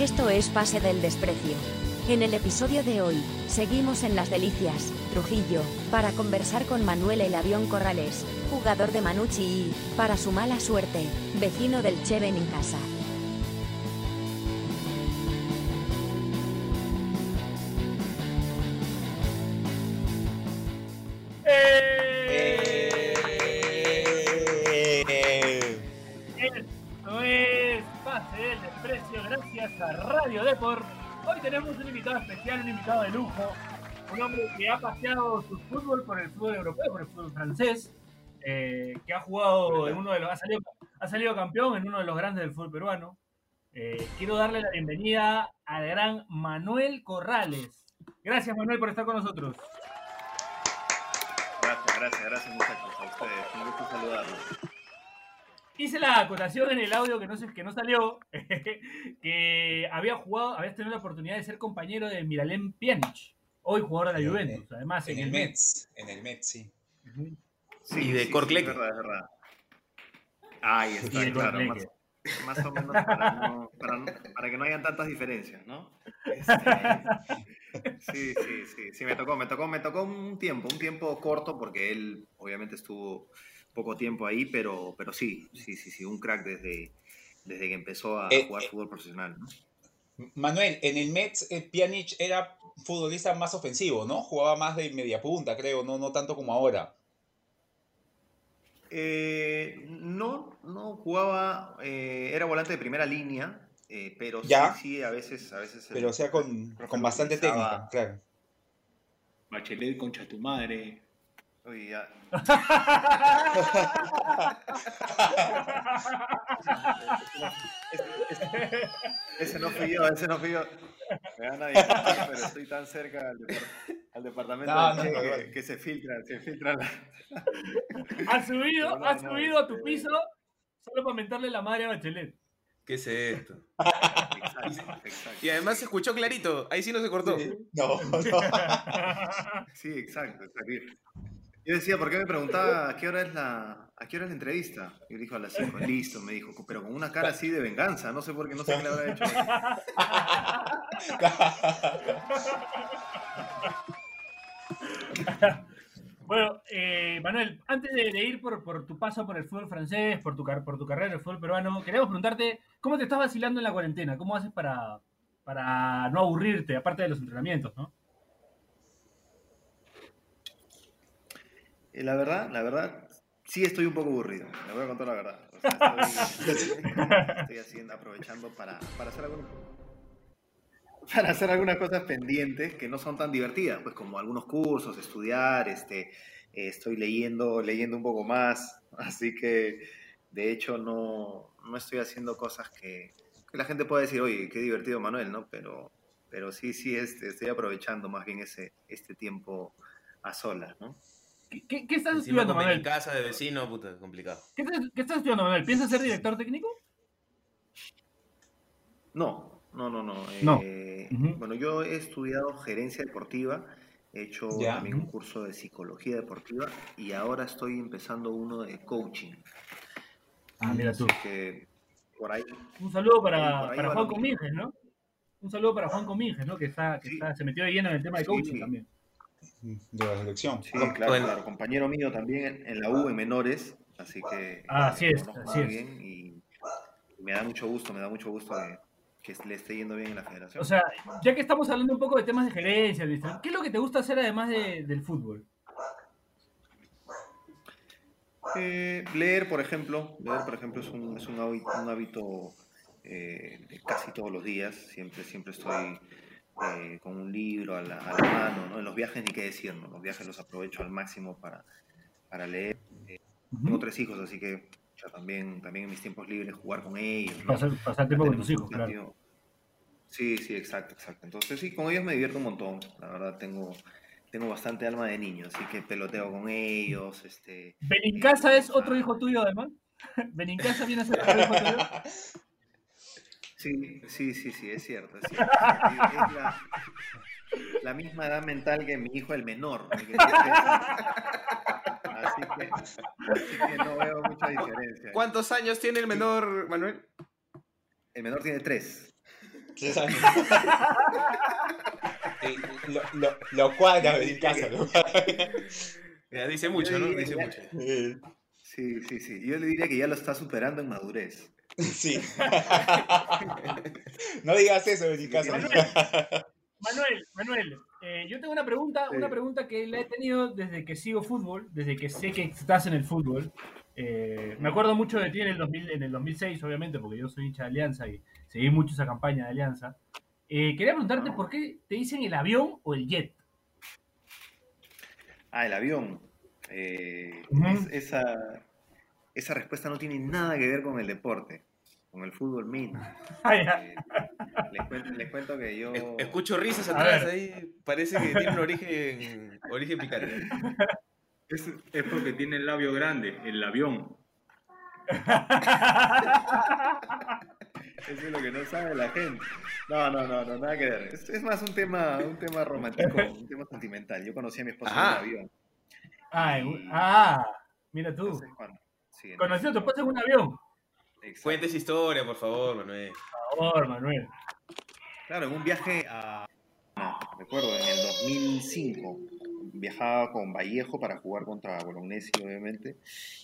Esto es Pase del Desprecio. En el episodio de hoy, seguimos en Las Delicias, Trujillo, para conversar con Manuel El Avión Corrales, jugador de Manucci y, para su mala suerte, vecino del Cheven en casa. Radio Deport. Hoy tenemos un invitado especial, un invitado de lujo, un hombre que ha paseado su fútbol por el fútbol europeo, por el fútbol francés, eh, que ha jugado en uno de los, ha salido, ha salido campeón en uno de los grandes del fútbol peruano. Eh, quiero darle la bienvenida al gran Manuel Corrales. Gracias Manuel por estar con nosotros. Gracias, gracias, gracias muchachos a ustedes. Un gusto saludarlos. Hice la acotación en el audio que no, que no salió, que había jugado, habías tenido la oportunidad de ser compañero de Miralem Pjanic, hoy jugador de la En- Juventus, además En el Mets, en el Mets, sí. Sí, Y de sí, Corclec. Sí, verdad, es verdad. Ahí está, claro. Más, más o menos para, no- para no- para que no hayan tantas diferencias, ¿no? Este, sí, sí, sí, sí, me tocó, me tocó, me tocó un tiempo, un tiempo corto, porque él obviamente estuvo poco tiempo ahí, pero, pero sí, sí, sí, sí, un crack desde, desde que empezó a Eh, jugar eh. fútbol profesional, ¿no? Manuel, en el Mets, eh, Pjanic era futbolista más ofensivo, ¿no? Jugaba más de media punta, creo, no, no tanto como ahora. Eh, no, no jugaba, eh, era volante de primera línea, eh, pero Ya. sí, sí, a veces, a veces. el Pero o sea, con, con bastante técnica, claro. Bachelet, concha tu madre. Uy, ya. Ese, ese- ese no fui yo, ese no fui yo. Me van a disculpar, pero estoy tan cerca al, depar- al departamento No, que, no. que se filtra, se filtra la... Has subido, No, has no, subido a tu este- piso solo para mentarle la madre a Bachelet. ¿Qué es esto? Exacto, exacto. Y además se escuchó clarito. Ahí sí no se cortó. No, no. Sí, exacto, exacto. Yo decía, ¿por qué me preguntaba a qué hora es la, qué hora es la entrevista? Y dijo a las 5, listo, me dijo, pero con una cara así de venganza, no sé por qué, no sé qué le habrá hecho. Bueno, eh, Manuel, antes de, ir por, por tu paso por el fútbol francés, por tu, por tu carrera en el fútbol peruano, queríamos preguntarte, ¿cómo te estás vacilando en la cuarentena? ¿Cómo haces para, para no aburrirte, aparte de los entrenamientos, no? La verdad, la verdad, sí estoy un poco aburrido, le voy a contar la verdad. O sea, estoy, estoy haciendo, aprovechando para, para hacer algunas para hacer algunas cosas pendientes que no son tan divertidas, pues como algunos cursos, estudiar, este, eh, estoy leyendo, leyendo un poco más, así que de hecho no, no estoy haciendo cosas que, que la gente pueda decir, oye, qué divertido Manuel, ¿no? Pero, pero sí, sí, este, estoy aprovechando más bien ese, este tiempo a solas, ¿no? ¿Qué, qué- qué estás Encima estudiando, Manuel? mi casa de vecino, puta, complicado. ¿Qué, estás- qué estás estudiando, Manuel? ¿Piensas ser director técnico? No, no, no, no. No. eh. Bueno, yo he estudiado gerencia deportiva, he hecho Ya. también un curso de psicología deportiva y ahora estoy empezando uno de coaching. Ah, mira tú. Que por ahí. Un saludo para, para Juan Cominges, ¿no? Un saludo para Juan Cominges, ¿no? Que, está, que Sí. está- se metió de lleno en el tema de coaching Sí. también. De la selección. Sí, claro, bueno. claro. Compañero mío también en, la U en menores, así que Ah, eh, así es, lo conozco así es. bien y me da mucho gusto, me da mucho gusto que, que le esté yendo bien en la federación. O sea, ya que estamos hablando un poco de temas de gerencia. ¿qué es lo que te gusta hacer además de- del fútbol? Eh, leer, por ejemplo, leer, por ejemplo, es un, es un hábito, un hábito eh, de casi todos los días. Siempre, siempre estoy eh, con un libro a la, a la mano, ¿no? En los viajes ni qué decir, ¿no? Los viajes los aprovecho al máximo para, para leer. Tengo tres hijos, así que ya también, también en mis tiempos libres jugar con ellos, ¿no? Pasar, pasar tiempo con tus hijos, claro. Sí, sí, exacto, exacto. Entonces sí, con ellos me divierto un montón. La verdad tengo, tengo bastante alma de niño, así que peloteo con ellos, este... ¿Benincasa es otro hijo tuyo además? ¿Benincasa viene a ser otro hijo tuyo? Sí, sí, sí, sí, es cierto, es cierto. Es la, la misma edad mental que mi hijo el menor. el que. Así que, así que no veo mucha diferencia. ¿Cuántos años tiene el menor, Manuel? El menor tiene tres. Tres años. Y lo, lo, lo cuadra Benincasa, ¿no? Ya, dice mucho, ¿no? Dice mucho. Eh, Sí, sí, sí. Yo le diría que ya lo está superando en madurez. Sí. No digas eso, Benincasa. Manuel, Manuel, eh, yo tengo una pregunta, Sí. una pregunta que la he tenido desde que sigo fútbol, desde que sé que estás en el fútbol. Eh, me acuerdo mucho de ti en el, 2000, en el 2006, obviamente, porque yo soy hincha de Alianza y seguí mucho esa campaña de Alianza. Eh, quería preguntarte por qué te dicen el avión o el jet. Ah, el avión. Eh, es- esa, esa respuesta no tiene nada que ver con el deporte, con el fútbol mismo. Ah. Eh, les, cuento, les cuento que yo... Es- Escucho risas atrás ahí. Parece que tiene un origen, origen picante. Es, es porque tiene el labio grande, el avión. Eso es lo que no sabe la gente. No, no, no, no nada que ver. Es, es más un tema, un tema romántico, un tema sentimental. Yo conocí a mi esposa Ajá. en un avión. Ah, ah, mira tú. Entonces, cuando- sí, Conocí a tu esposa en un avión. exacto. Cuentes historia, por favor, Manuel. Por favor, Manuel. Claro, en un viaje a. No, recuerdo, en el 2005. Viajaba con Vallejo para jugar contra Bolognesi, obviamente.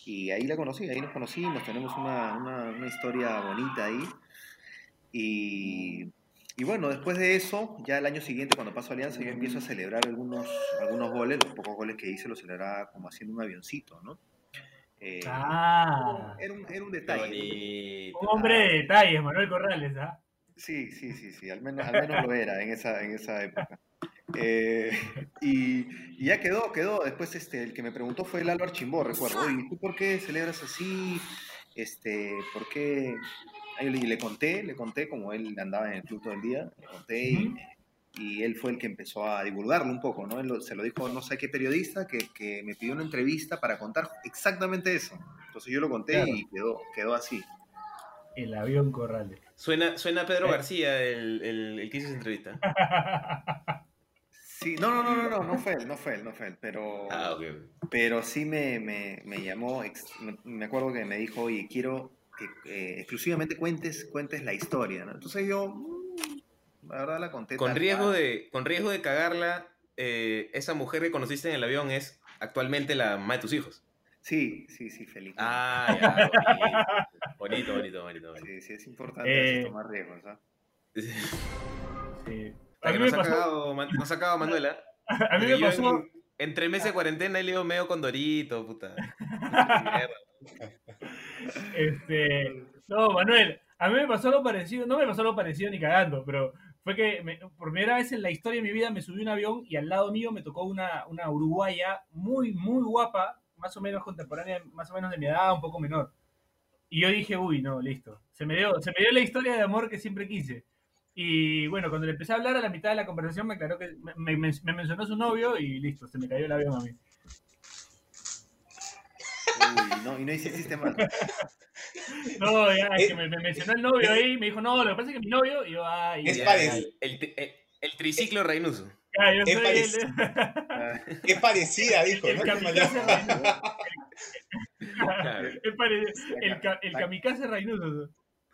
Y ahí la conocí, ahí nos conocimos, tenemos una, una, una historia bonita ahí. Y, y bueno, después de eso, ya el año siguiente, cuando paso a Alianza, yo empiezo a celebrar algunos, algunos goles. Los pocos goles que hice los celebraba como haciendo un avioncito, ¿no? Eh, Ah, era, un, era un detalle. bonito. un hombre de detalles, Manuel Corrales, ¿ah? Sí, sí, sí, sí, al menos, al menos lo era en esa, en esa época. Eh, y, y ya quedó, quedó. Después este, el que me preguntó fue el Álvaro Chimbó, recuerdo. Oye, ¿tú por qué celebras así? Este, ¿Por qué? Ahí le, le conté, le conté, como él andaba en el club todo el día, le conté y, y él fue el que empezó a divulgarlo un poco, ¿no? Él lo- se lo dijo no sé qué periodista que, que me pidió una entrevista para contar exactamente eso. Entonces yo lo conté Claro. y quedó, quedó así. El avión Corrales. Suena, suena a Pedro Eh. García el, el, el que hizo esa entrevista. Sí, no, no, no, no, no, no fue él, no fue él, no fue él, pero... Ah. Pero sí me, me, me llamó, me- acuerdo que me dijo, oye, quiero que eh, exclusivamente cuentes, cuentes la historia, ¿no? Entonces yo, la verdad la conté Con riesgo de, con riesgo de cagarla, eh, esa mujer que conociste en el avión es actualmente la mamá de tus hijos. Sí, sí, sí, feliz. Ah, ya, bonito, bonito, bonito, bonito. Sí, sí, es importante Eh, tomar riesgos, ¿ah? Sí. A me nos ha pasó, cagado, nos ha cagado Manuela. a mí me pasó, en- entre meses de cuarentena he leído medio con Dorito, puta. Mierda. este, no, Manuel, a mí me pasó algo parecido, no me pasó algo parecido ni cagando, pero fue que por primera vez en la historia de mi vida me subí un avión y al lado mío me tocó una, una uruguaya muy, muy guapa, más o menos contemporánea, más o menos de mi edad, un poco menor. Y yo dije, uy, no, listo. Se me dio, se me dio la historia de amor que siempre quise. Y bueno, cuando le empecé a hablar a la mitad de la conversación me aclaró que me, me- me mencionó su novio y listo, se me cayó el avión a mí. Uy, no, y no hiciste mal. No, ya, es Eh, que me, me mencionó el novio ahí y me dijo, no, lo que pasa es que mi novio, y yo, ay, Es ya, Ya, parecido. El, el, el- el triciclo ya, yo es parecido. el, Ah, Es parecida, dijo, el ¿no? kamikaze Reynoso. Es el, kamikaze Reynoso.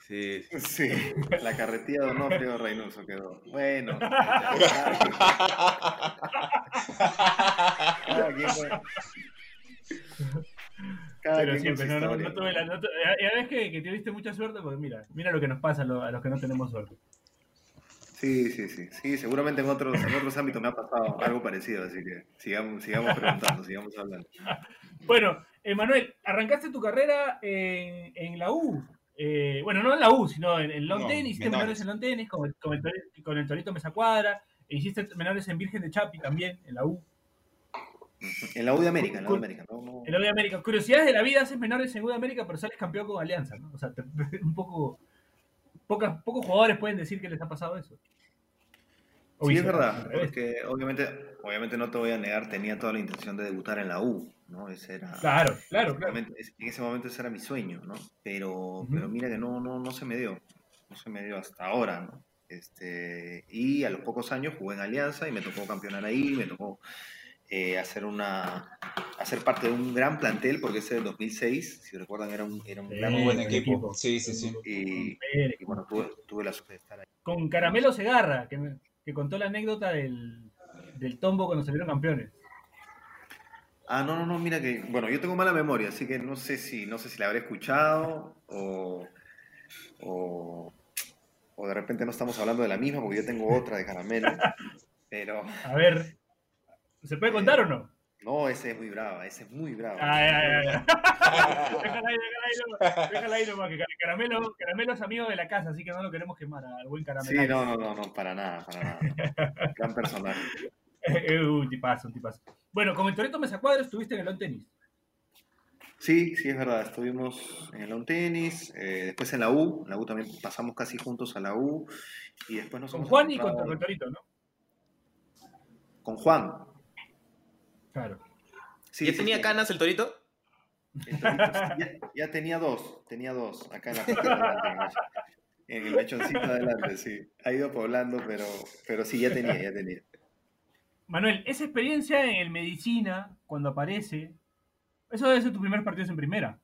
Sí, sí. Sí, la carretilla de Onofrio Reynoso quedó. Bueno. Cada quien con- cada Pero siempre, no, no, historia. no tuve la. No ya- ves que, que tuviste mucha suerte, porque mira, mira lo que nos pasa a, lo- a los que no tenemos suerte. Sí, sí, sí, sí, seguramente en otros, en otros ámbitos me ha pasado algo parecido, así que sigamos, sigamos preguntando, sigamos hablando. Bueno, Emanuel, arrancaste tu carrera en, en la U. Eh, bueno, no en la U, sino en, en Long No, Tennis, hiciste menores. en Long Tennis, con el, con el, Tori- con el Torito Mesa Cuadra, e hiciste menores en Virgen de Chapi también, en la U. En la U de América, en la U de América, no, no. En la U de América. Curiosidades de la vida, haces menores en U de América, pero sales campeón con Alianza, ¿no? O sea, te- un poco. Pocas, pocos jugadores pueden decir que les ha pasado eso. O Sí, es verdad, porque obviamente, obviamente no te voy a negar, tenía toda la intención de debutar en la U, ¿no? Ese era, Claro, claro, claro. En ese momento ese era mi sueño, ¿no? Pero, pero mira que no, no, no se me dio, no se me dio hasta ahora, ¿no? Este, y a los pocos años jugué en Alianza y me tocó campeonar ahí, me tocó eh, hacer una hacer parte de un gran plantel, porque ese del 2006, si recuerdan, era un, era un Sí, gran Muy buen equipo. equipo. Sí, sí, sí. y bueno, tuve, tuve la suerte de estar ahí. Con Caramelo Segarra, que, me- que contó la anécdota del, del tombo cuando salieron campeones. Ah, no, no, no, mira que, bueno, yo tengo mala memoria, así que no sé si, no sé si la habré escuchado o, o, o de repente no estamos hablando de la misma, porque yo tengo otra de caramelo, pero A ver, ¿se puede contar o no? no, ese es muy brava, ese es muy brava. Ah, ya, ya, ya. déjala ahí, déjala ahí, nomás, déjala ahí nomás, que Car- Caramelo, Caramelo es amigo de la casa, así que no lo queremos quemar al buen Caramelo. Sí, no, no, no, no, para nada, para nada. Gran personaje. Eh, un tipazo, un tipazo. Bueno, con el Toreto Mesa Cuadro estuviste en el on tenis. Sí, sí, es verdad. Estuvimos en el lawn tenis, eh, después en la U. En la U también pasamos casi juntos a la U. Y después nos Con hemos Juan y con el Torito, ¿no? Con Juan. Claro. Sí, ¿Ya sí, tenía sí. canas el torito? El torito, sí, ya, ya tenía dos, tenía dos, acá en la parte de adelante, en el mechoncito de adelante, sí. Ha ido poblando, pero, pero sí, ya tenía, ya tenía. Manuel, esa experiencia en el medicina, cuando aparece, eso debe ser tu primer partido en primera.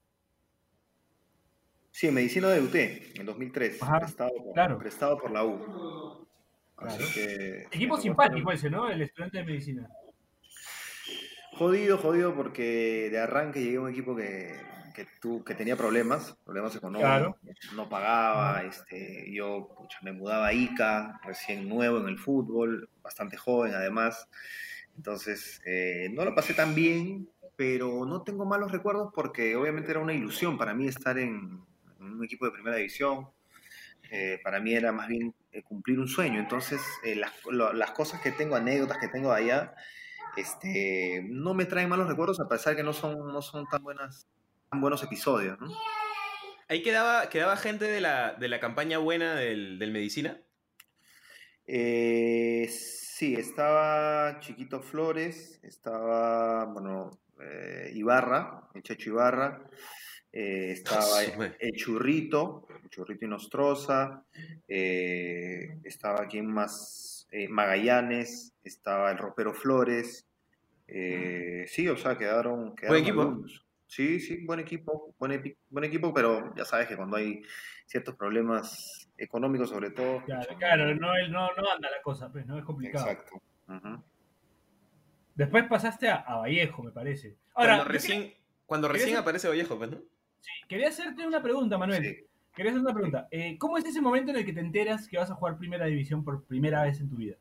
Sí, en medicina debuté en 2003, Ajá, prestado, por, claro. prestado por la U. Así Claro. que, Equipo simpático ese, ¿no? El estudiante de medicina. Jodido, jodido, porque de arranque llegué a un equipo que, que, tu- que tenía problemas, problemas económicos, Claro. no pagaba, este, yo pucha, me mudaba a Ica, recién nuevo en el fútbol, bastante joven además, entonces eh, no lo pasé tan bien, pero no tengo malos recuerdos porque obviamente era una ilusión para mí estar en, en un equipo de primera división, eh, para mí era más bien eh, cumplir un sueño, entonces eh, las, lo- las cosas que tengo, anécdotas que tengo allá, este, no me traen malos recuerdos a pesar que no son, no son tan, buenas, tan buenos episodios, ¿no? Ahí quedaba, quedaba gente de la, de la campaña buena del, del medicina. Eh, sí, estaba Chiquito Flores, estaba, bueno, eh, Ibarra, el Checho Ibarra, eh, estaba el Churrito, el Churrito Inostroza, eh, estaba quien más, Magallanes, estaba el Ropero Flores, eh, sí, o sea, quedaron, quedaron equipo. algunos. Sí, sí, buen equipo, buen, epi- buen equipo, pero ya sabes que cuando hay ciertos problemas económicos sobre todo. Claro, claro, no, no, no anda la cosa, pues, ¿no? Es complicado. Exacto. Después pasaste a, a Vallejo, me parece. Ahora, cuando recién, cuando recién hacer- aparece Vallejo, pues, ¿no? quería hacerte una pregunta, Manuel. Sí. Quería hacer una pregunta. Eh, ¿Cómo es ese momento en el que te enteras que vas a jugar primera división por primera vez en tu vida?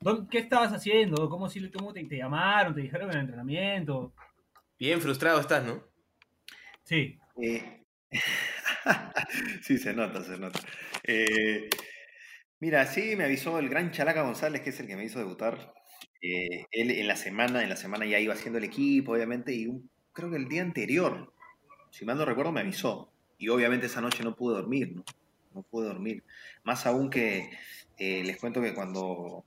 ¿Dónde- ¿Qué estabas haciendo? ¿Cómo, si- cómo te, te llamaron? ¿Te dijeron en el entrenamiento? Bien frustrado estás, ¿no? Sí. Eh, sí, se nota, se nota. Eh, mira, sí, me avisó el gran Chalaca González, que es el que me hizo debutar. Eh, él en la semana, en la semana ya iba haciendo el equipo, obviamente, y un- creo que el día anterior, si mal no recuerdo, me avisó. Y obviamente esa noche no pude dormir, ¿no? No pude dormir. Más aún que eh, les cuento que cuando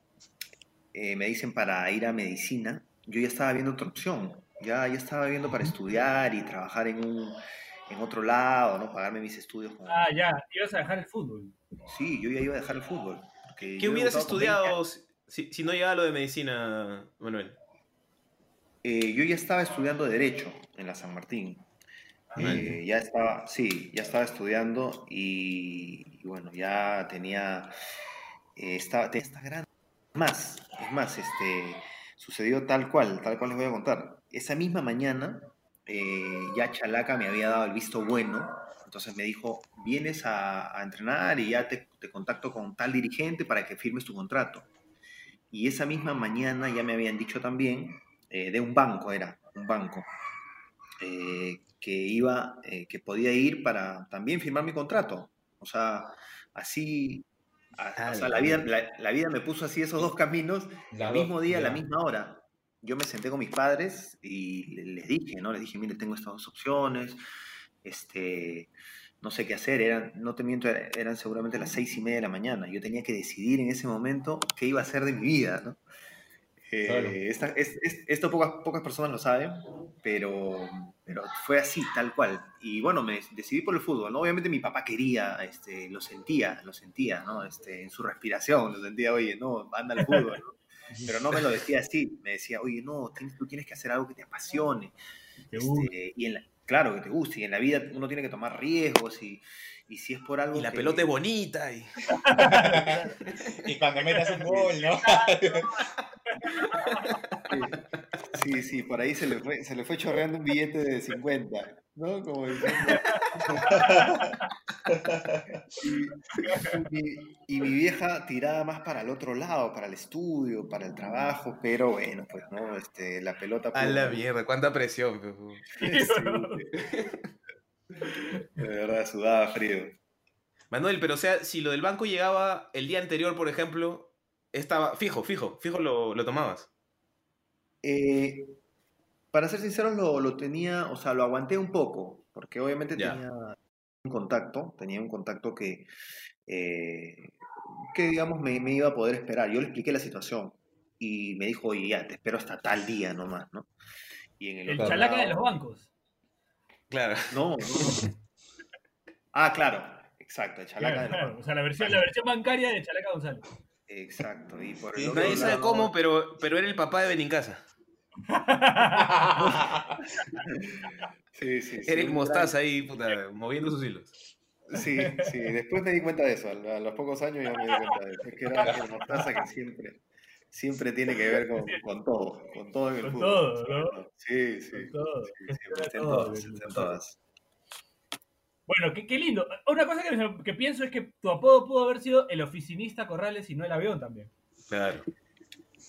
eh, me dicen para ir a medicina, yo ya estaba viendo otra opción. Ya, ya estaba viendo para estudiar y trabajar en un en otro lado, ¿no? Pagarme mis estudios. con- Ah, ya, ibas a dejar el fútbol. Sí, yo ya iba a dejar el fútbol. ¿Qué hubieras debutado con 20 estudiado si, si no llegaba lo de medicina, Manuel? Eh, yo ya estaba estudiando Derecho en la San Martín. Ah, Eh, ya estaba, sí, ya estaba estudiando y, y bueno, ya tenía, eh, estaba, tenía esta gran... Más, es más, este, sucedió tal cual, tal cual les voy a contar. Esa misma mañana, eh, ya Chalaca me había dado el visto bueno, entonces me dijo, vienes a, entrenar y ya te, te contacto con tal dirigente para que firmes tu contrato. Y esa misma mañana ya me habían dicho también, eh, de un banco era, un banco, eh, que iba, que podía ir para también firmar mi contrato. O sea, así, o sea, la vida, la, la vida me puso así esos dos caminos, La el mismo día, a la misma hora. Yo me senté con mis padres y le- les dije, ¿no? Les dije, mire, tengo estas dos opciones, este, no sé qué hacer, eran, no te miento, era- eran seguramente las seis y media de la mañana. Yo tenía que decidir en ese momento qué iba a hacer de mi vida, ¿no? Eh, Claro. esta- es- es- esto pocas, pocas personas lo saben, pero, pero fue así, tal cual. Y bueno, me decidí por el fútbol, ¿no? Obviamente mi papá quería, este, lo sentía, lo sentía, ¿no? Este, en su respiración, lo sentía, oye, no, anda al fútbol, ¿no? Pero no me lo decía así, me decía, oye, no, tienes- tú tienes que hacer algo que te apasione. Te Este, y en la- claro, que te guste, y en la vida uno tiene que tomar riesgos, y, y si es por algo Y la que- pelota es bonita. Y... Y cuando metas un gol, ¿no? Sí, sí, por ahí se le fue, se le fue chorreando un billete de 50, ¿no? Como diciendo- y, y- y mi vieja tiraba más para el otro lado, para el estudio, para el trabajo, pero bueno, pues no, este, la pelota. A la mierda, cuánta presión. fu. Sí, de verdad, sudaba frío. Manuel, pero o sea, si lo del banco llegaba el día anterior, por ejemplo, estaba fijo, fijo, fijo lo, lo tomabas. Eh, para ser sinceros, lo, lo tenía, o sea, lo aguanté un poco, porque obviamente Ya. tenía un contacto, tenía un contacto que, eh, que digamos, me, me iba a poder esperar. Yo le expliqué la situación y me dijo, oye, ya, te espero hasta tal día nomás, ¿no? Y en el, El chalaca de los bancos. Claro. No, no. Ah, claro, exacto, el chalaca Claro, de los claro. O sea, la versión, la versión bancaria de Chalaca González. Exacto, y por Sí, el Nadie sabe lado- cómo, pero, pero era el papá de Benincasa. Sí, sí, sí, Era el un mostaza ahí, puta, moviendo sus hilos. Sí, sí, después me di cuenta de eso, a a los pocos años ya me di cuenta de eso, es que era el mostaza que siempre, siempre tiene que ver con, con todo, con todo en el Con fútbol. todo, ¿no? Sí, sí, Con todo, sí, con siempre está en todo, todas, está en todas. Bueno, qué, qué lindo. Una cosa que, que pienso es que tu apodo pudo haber sido el oficinista Corrales y no el avión también. Claro.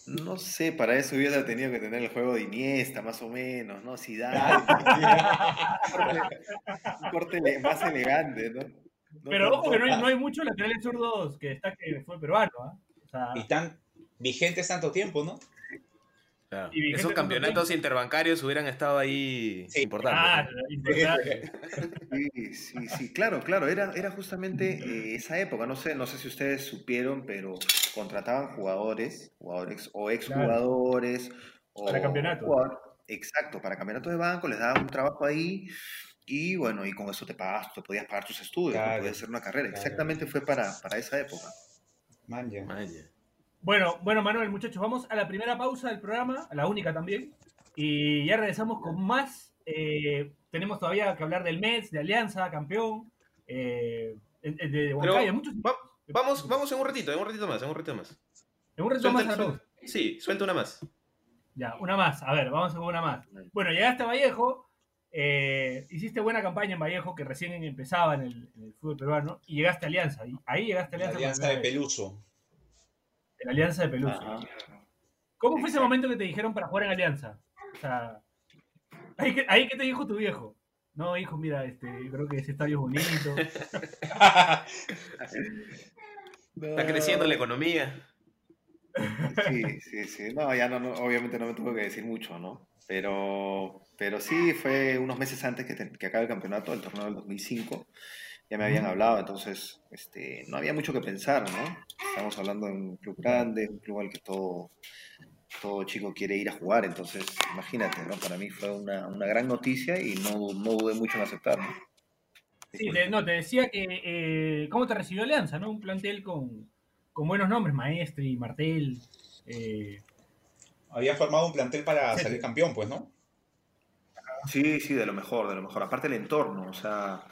No sé, para eso hubiera tenido que tener el juego de Iniesta, más o menos, ¿no? Zidane, un corte más elegante, ¿no? No Pero ojo que no hay, no hay muchos laterales zurdos que destaquen fue peruano, ¿ah? O sea, Y tan vigentes tanto tiempo, ¿no? claro. Y Esos campeonatos interbancarios hubieran estado ahí Sí. importantes. ah, importante. Sí, sí, sí, claro, claro, era, era justamente eh, esa época, no sé, no sé si ustedes supieron, pero contrataban jugadores, jugadores o exjugadores, o Para campeonato. exacto, para campeonato de banco, les daban un trabajo ahí y bueno, y con eso te pagas, te podías pagar tus estudios. Claro, podías hacer una carrera, claro. exactamente fue para, para esa época. Man, ya. Bueno, bueno, Manuel, muchachos, vamos a la primera pausa del programa, a la única también. Y ya regresamos con más. Eh, tenemos todavía que hablar del Mets, de Alianza, campeón. eh, de, Huancayo, muchos. Va- vamos, vamos en un ratito, en un ratito más, en un ratito más. En un reto más Suelta- la suelta- sí, suelta una más. Ya, una más. A ver, vamos con una más. Bueno, llegaste a Vallejo. eh, hiciste buena campaña en Vallejo, que recién empezaba en el, en el fútbol peruano. Y llegaste a Alianza. y ahí llegaste a La Alianza. por alianza de Peluso. En la Alianza de Peluso. Ajá. ¿Cómo fue ese momento que te dijeron para jugar en Alianza? O sea, ahí que, ahí que te dijo tu viejo. No, hijo, mira, este, creo que ese estadio es bonito. Está creciendo la economía. Sí, sí, sí. No, ya no, no, obviamente no me tuve que decir mucho, ¿no? Pero, pero sí, fue unos meses antes que, te- que acabe el campeonato, el torneo del 2005. Ya me habían hablado, entonces este, no había mucho que pensar, ¿no? Estamos hablando de un club grande, un club al que todo, todo chico quiere ir a jugar, entonces imagínate, ¿no? Para mí fue una, una gran noticia y no, no dudé mucho en aceptarlo. Sí, te- no, te decía que eh, cómo te recibió Alianza, ¿no? Un plantel con, con buenos nombres, Maestri, Martel. eh, Había formado un plantel para Sí, salir campeón, pues, ¿no? Sí, sí, de lo mejor, de lo mejor. Aparte el entorno, o sea,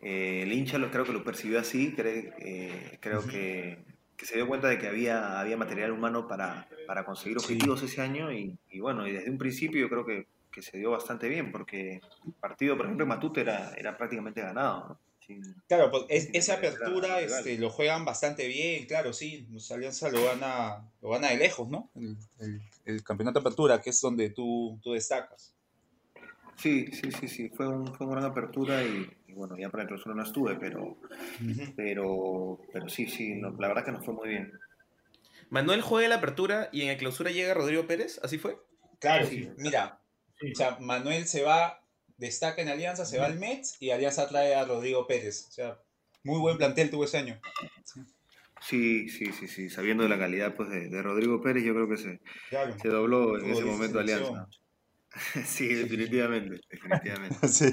eh, el hincha lo, creo que lo percibió así, cree- eh, creo que, que se dio cuenta de que había, había material humano para, para conseguir objetivos ese año y, y bueno, y desde un principio yo creo que, que se dio bastante bien, porque el partido, por ejemplo, en Matute era, era prácticamente ganado, ¿no? Sin- Claro, pues es- esa apertura este, lo juegan bastante bien, claro, sí. Alianza lo gana, lo gana de lejos, ¿no? El, el- el campeonato de apertura, que es donde tú, tú destacas. Sí, sí, sí, sí, fue, un- fue una gran apertura y bueno, ya para el clausura no estuve, pero, pero, pero sí, sí, no, la verdad que nos fue muy bien. Manuel juega en la apertura y en el clausura llega Rodrigo Pérez, ¿así fue? Claro, Sí. mira, sí. o sea, Manuel se va, destaca en Alianza, se va al Mets y Alianza trae a Rodrigo Pérez. O sea, muy buen plantel tuvo ese año. Sí, sí, sí, sí. Sabiendo de la calidad pues, de, de Rodrigo Pérez, yo creo que se, Claro. se dobló en ese momento. Alianza. sí, definitivamente, definitivamente. Sí.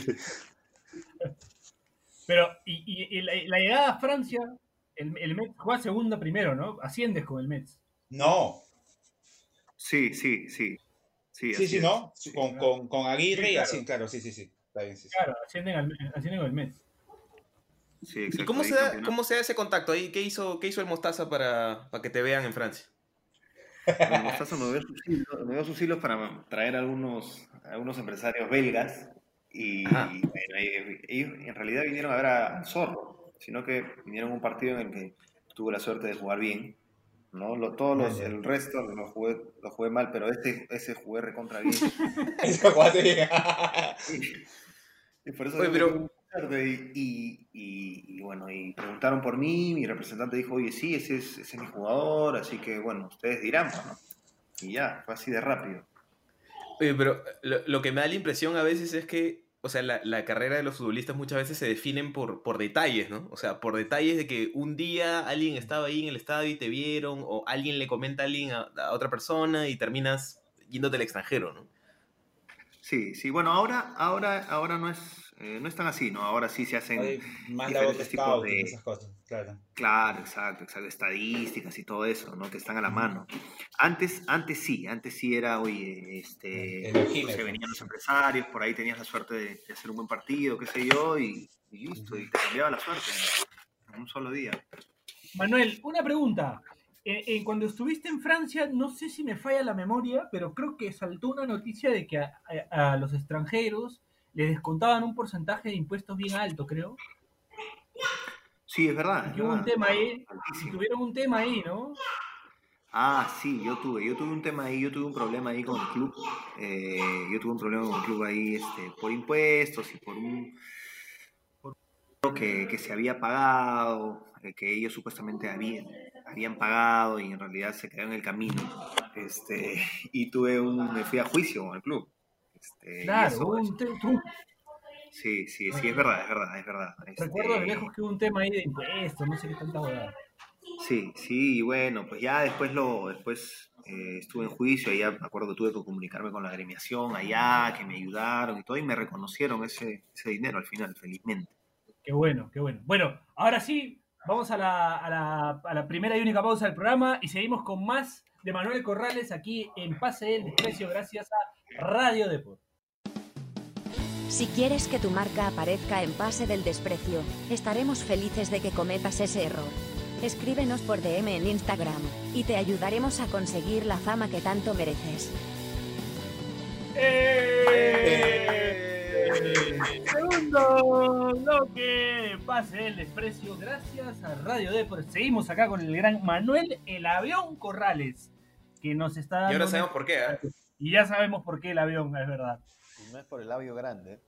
Pero, y, y- y la, la llegada a Francia, el, el Metz juega segunda primero, ¿no? Asciendes con el Metz. No. Sí, sí, sí. Sí, Sí. ¿no? Sí. Con, con, con Aguirre Sí, y así, claro, sí, sí, sí. Está bien. Claro, ascienden, al, ascienden con el Metz. Sí, ¿Y exacto, cómo ahí se, da, cómo se da ese contacto ahí? ¿Qué hizo, qué hizo el Mostaza para, para que te vean en Francia? Bueno, Mostaza me dio sus hilos, me dio sus hilos para traer algunos, algunos empresarios belgas y Ajá. bueno, ellos, en realidad vinieron a ver a Zorro, sino que vinieron a un partido en el que tuve la suerte de jugar bien. ¿no? Lo- todos los, el resto lo jugué, lo jugué mal, pero este, ese jugué recontra bien. Ese cuate bien. y, y por eso Oye, pero-. Y, y- y- y bueno, y preguntaron por mí, mi representante dijo, oye, sí, ese es, ese es mi jugador, así que bueno, ustedes dirán, ¿no? Y ya, fue así de rápido. Oye, pero lo, lo que me da la impresión a veces es que, o sea, la, la carrera de los futbolistas muchas veces se definen por, por detalles, ¿no? O sea, por detalles de que un día alguien estaba ahí en el estadio y te vieron, o alguien le comenta a alguien a, a otra persona y terminas yéndote al extranjero, ¿no? Sí, sí, bueno, ahora, ahora, ahora no es, eh, no es tan así, ¿no? Ahora sí se hacen, Hay más diferentes tipos scout de- esas cosas, claro. claro, exacto, exacto, estadísticas y todo eso, ¿no? Que están a la mano. Antes, antes sí, antes sí era, oye, este, El ojímetro. se venían los empresarios, por ahí tenías la suerte de, de hacer un buen partido, qué sé yo, y, y listo, y te cambiaba la suerte en un solo día. Manuel, una pregunta. Eh, eh, cuando estuviste en Francia, no sé si me falla la memoria, pero creo que saltó una noticia de que a, a- a los extranjeros les descontaban un porcentaje de impuestos bien alto, creo. Sí, es verdad. Y hubo un tema ahí, y tuvieron un tema ahí, ¿no? Ah, sí, yo tuve, yo tuve un tema ahí, yo tuve un problema ahí con el club. eh, yo tuve un problema con el club ahí este, por impuestos y por un por un que, que se había pagado, eh, que ellos supuestamente habían, habían pagado y en realidad se quedó en el camino. Este, y tuve un, me fui a juicio con el club. Este, Claro, eso- un tu- sí, sí, sí, es verdad, es verdad, es verdad. recuerdo de Este, lejos que hubo un tema ahí de impuestos, no sé qué tanta boda. Sí, sí, y bueno, pues ya después lo, después eh, estuve en juicio, ya me acuerdo que tuve que comunicarme con la agremiación allá, que me ayudaron y todo, y me reconocieron ese, ese dinero al final, felizmente. Qué bueno, qué bueno. Bueno, ahora sí, vamos a la, a la- a la primera y única pausa del programa y seguimos con más de Manuel Corrales aquí en Pase del Desprecio gracias a Radio Deport. Si quieres que tu marca aparezca en Pase del Desprecio, estaremos felices de que cometas ese error. Escríbenos por DM en Instagram, y te ayudaremos a conseguir la fama que tanto mereces. Segundo bloque de Pase del Desprecio gracias a Radio Deport. Seguimos acá con el gran Manuel El Avión Corrales, que nos está Y dando... ahora sabemos por qué, ¿ah? Y ya sabemos por qué el avión, es verdad. Y no es por el labio grande.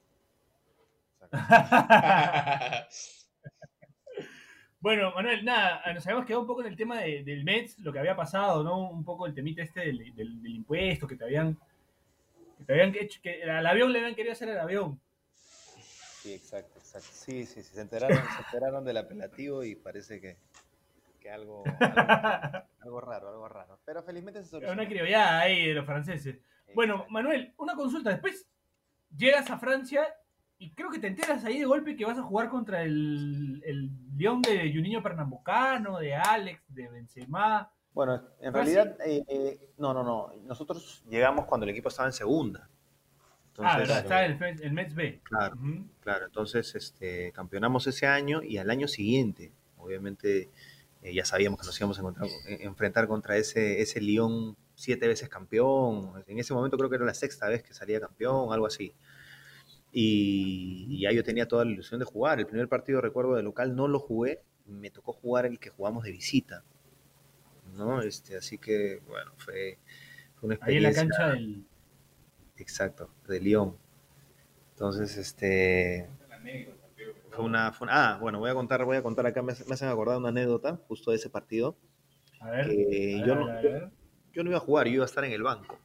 Bueno, Manuel, nada, nos habíamos quedado un poco en el tema de- del Mets, lo que había pasado, ¿no? Un poco el temita este del, del- del impuesto que te habían que te habían hecho, que al avión le habían querido hacer el avión. Sí, exacto, exacto. Sí, sí, sí, se enteraron, se enteraron del apelativo y parece que, que algo, algo, algo raro, algo raro. Pero felizmente se solucionó. una criollada ahí de los franceses. Bueno. Manuel, una consulta. Después llegas a Francia y creo que te enteras ahí de golpe que vas a jugar contra el, el León de Juninho Pernambucano, de Alex, de Benzema. Bueno, en ¿Fue así? realidad, eh, eh, no, no, no. Nosotros llegamos cuando el equipo estaba en segunda. ah, Entonces, verdad, está el, Fe- el Mets B. Claro, claro. Entonces, este, campeonamos ese año y al año siguiente, obviamente, eh, ya sabíamos que nos íbamos a encontrar- eh, enfrentar contra ese, ese León siete veces campeón. En ese momento creo que era la sexta vez que salía campeón, algo así. Y, y ya yo tenía toda la ilusión de jugar. El primer partido, recuerdo, de local no lo jugué, me tocó jugar el que jugamos de visita. ¿no? Este, así que, bueno, fue, fue una Ahí en la experiencia. cancha del. Exacto, de León. Entonces, este. Fue una, fue una- ah, bueno, voy a contar, voy a contar acá, me, me hacen acordar una anécdota justo de ese partido. A ver. que a yo, ver, no, a ver, ver. yo no iba a jugar, yo iba a estar en el banco.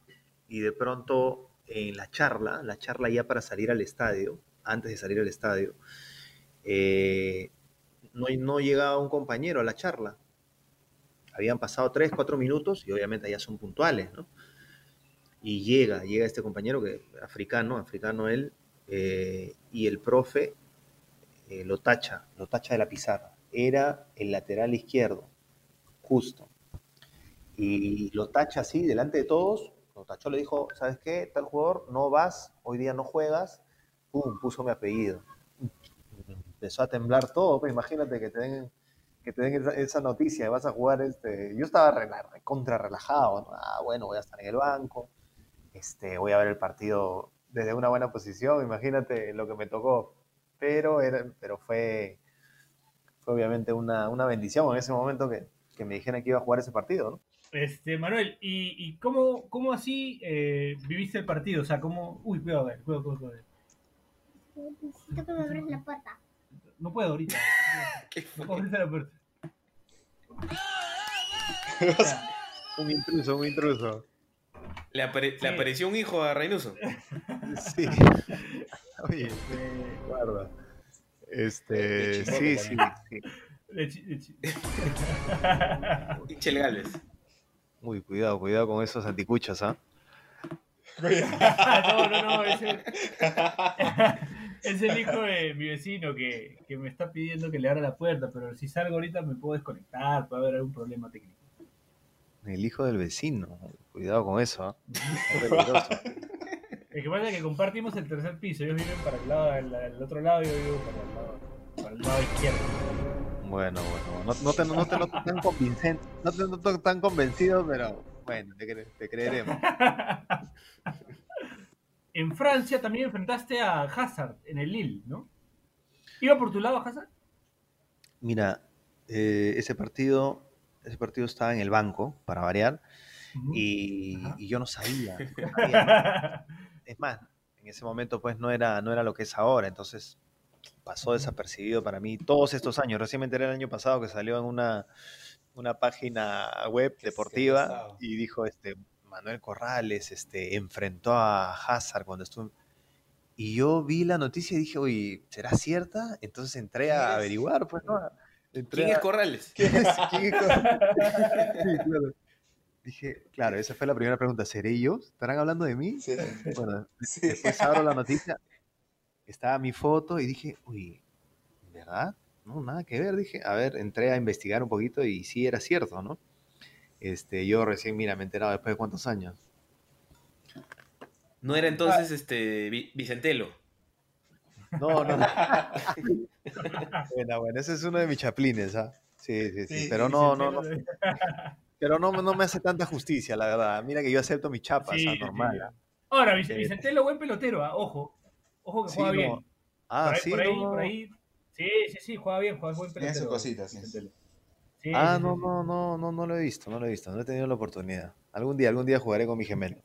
Y de pronto, en la charla, la charla ya para salir al estadio, antes de salir al estadio, eh, no, no llegaba un compañero a la charla. Habían pasado 3, 4 minutos y obviamente ya son puntuales, ¿no? Y llega, llega este compañero que africano, africano él, eh, y el profe eh, lo tacha, lo tacha de la pizarra. Era el lateral izquierdo, justo. Y lo tacha así, delante de todos, lo tachó, le dijo, ¿sabes qué? Tal jugador, no vas, hoy día no juegas, pum, puso mi apellido. Empezó a temblar todo, pues imagínate que te den, que te den esa, noticia, vas a jugar este... Yo estaba re- contra relajado. Ah, bueno, voy a estar en el banco, este, voy a ver el partido desde una buena posición, imagínate lo que me tocó. Pero, era, pero fue, fue obviamente una, una bendición en ese momento que, que me dijeran que iba a jugar ese partido, ¿no? Este, Manuel, ¿y, y cómo, cómo así eh, viviste el partido? O sea, ¿cómo...? Uy, cuidado, a ver, cuidado, cuidado, cuidado. Necesito que me abras la puerta. No puedo ahorita. ¿Qué No fue? puedo abrirte la puerta. Un intruso, un intruso. Le, apare- Sí. le apareció un hijo a Reynoso. Sí. Oye, guarda. Este, sí, sí, sí. Gálvez. Uy, cuidado, cuidado con esos anticuchos, ¿ah? no, no, no, es el hijo de mi vecino que, que me está pidiendo que le abra la puerta, pero si salgo ahorita me puedo desconectar, puede haber algún problema técnico. El hijo del vecino. Cuidado con eso, ¿ah? Es peligroso. El que pasa es que compartimos el tercer piso, ellos viven para el lado del, el otro lado y yo vivo para el lado, para el lado izquierdo. Bueno, bueno, no, no te, no te noto tan convincente, no te noto tan convencido, pero bueno, te, cre- te creeremos. en Francia también enfrentaste a Hazard en el Lille, ¿no? ¿Iba por tu lado Hazard? Mira, eh, ese partido, ese partido estaba en el banco, para variar, y, yo no sabía. no sabía. Es más, en ese momento pues no era, no era lo que es ahora, entonces pasó desapercibido para mí todos estos años. Recién me enteré el año pasado que salió en una, una página web deportiva y dijo este Manuel Corrales este, enfrentó a Hazard cuando estuvo... Y yo vi la noticia y dije, oye, ¿será cierta? Entonces entré ¿Quién a averiguar, pues, ¿no? Entré ¿Quién es Corrales? ¿Quién es? ¿Quién es Corrales? Sí, claro. Dije, claro, esa fue la primera pregunta. ¿Seré yo? ¿Estarán hablando de mí? Sí. Bueno, Sí. después abro la noticia, estaba mi foto y dije, uy, ¿verdad? No, nada que ver, dije. A ver, entré a investigar un poquito y sí era cierto, ¿no? Este, yo recién, mira, me he enterado después de cuántos años. No era entonces este Vi- Vicentelo. No, no. no. bueno, bueno, ese es uno de mis chaplines, ¿ah? Sí, sí, sí, Sí, pero no, no, no, pero no, no me hace tanta justicia, la verdad. Mira que yo acepto mis chapas, Sí, ¿ah? sí. normal. ¿ah? Ahora, Sí. Vicentelo, buen pelotero, ¿ah? ojo. Ojo que Sí, juega no. bien. Ah, por ahí, sí, por ahí, no. por ahí. Sí, sí, sí, juega bien, juega buen Tiene pelotero. sus cositas, sí. Vicentelo. Sí, Ah, sí, no, sí, sí. no, no, no, no lo he visto, no lo he visto, no he tenido la oportunidad. Algún día, algún día jugaré con mi gemelo.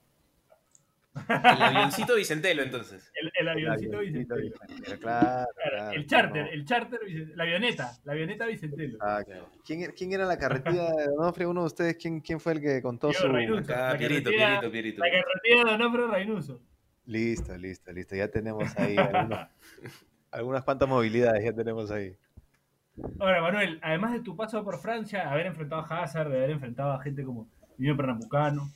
El avioncito Vicentelo, entonces. El, el avioncito Avioncito Vicentelo. Vicentelo, Claro, el charter, no. el charter, la avioneta, la avioneta Vicentelo. Ah, claro. ¿Quién, era- quién era la carretilla de Donofrio? Uno de ustedes, ¿quién, quién fue el que contó Yo, su...? Acá, La Pierito, carretera- Pierito, Pierito. La carretera de Donofrio Reynoso. Listo, listo, listo. Ya tenemos ahí algunos- algunas cuantas movilidades, ya tenemos ahí. Ahora, Manuel, además de tu paso por Francia, haber enfrentado a Hazard, de haber enfrentado a gente como Niño Pernambucano,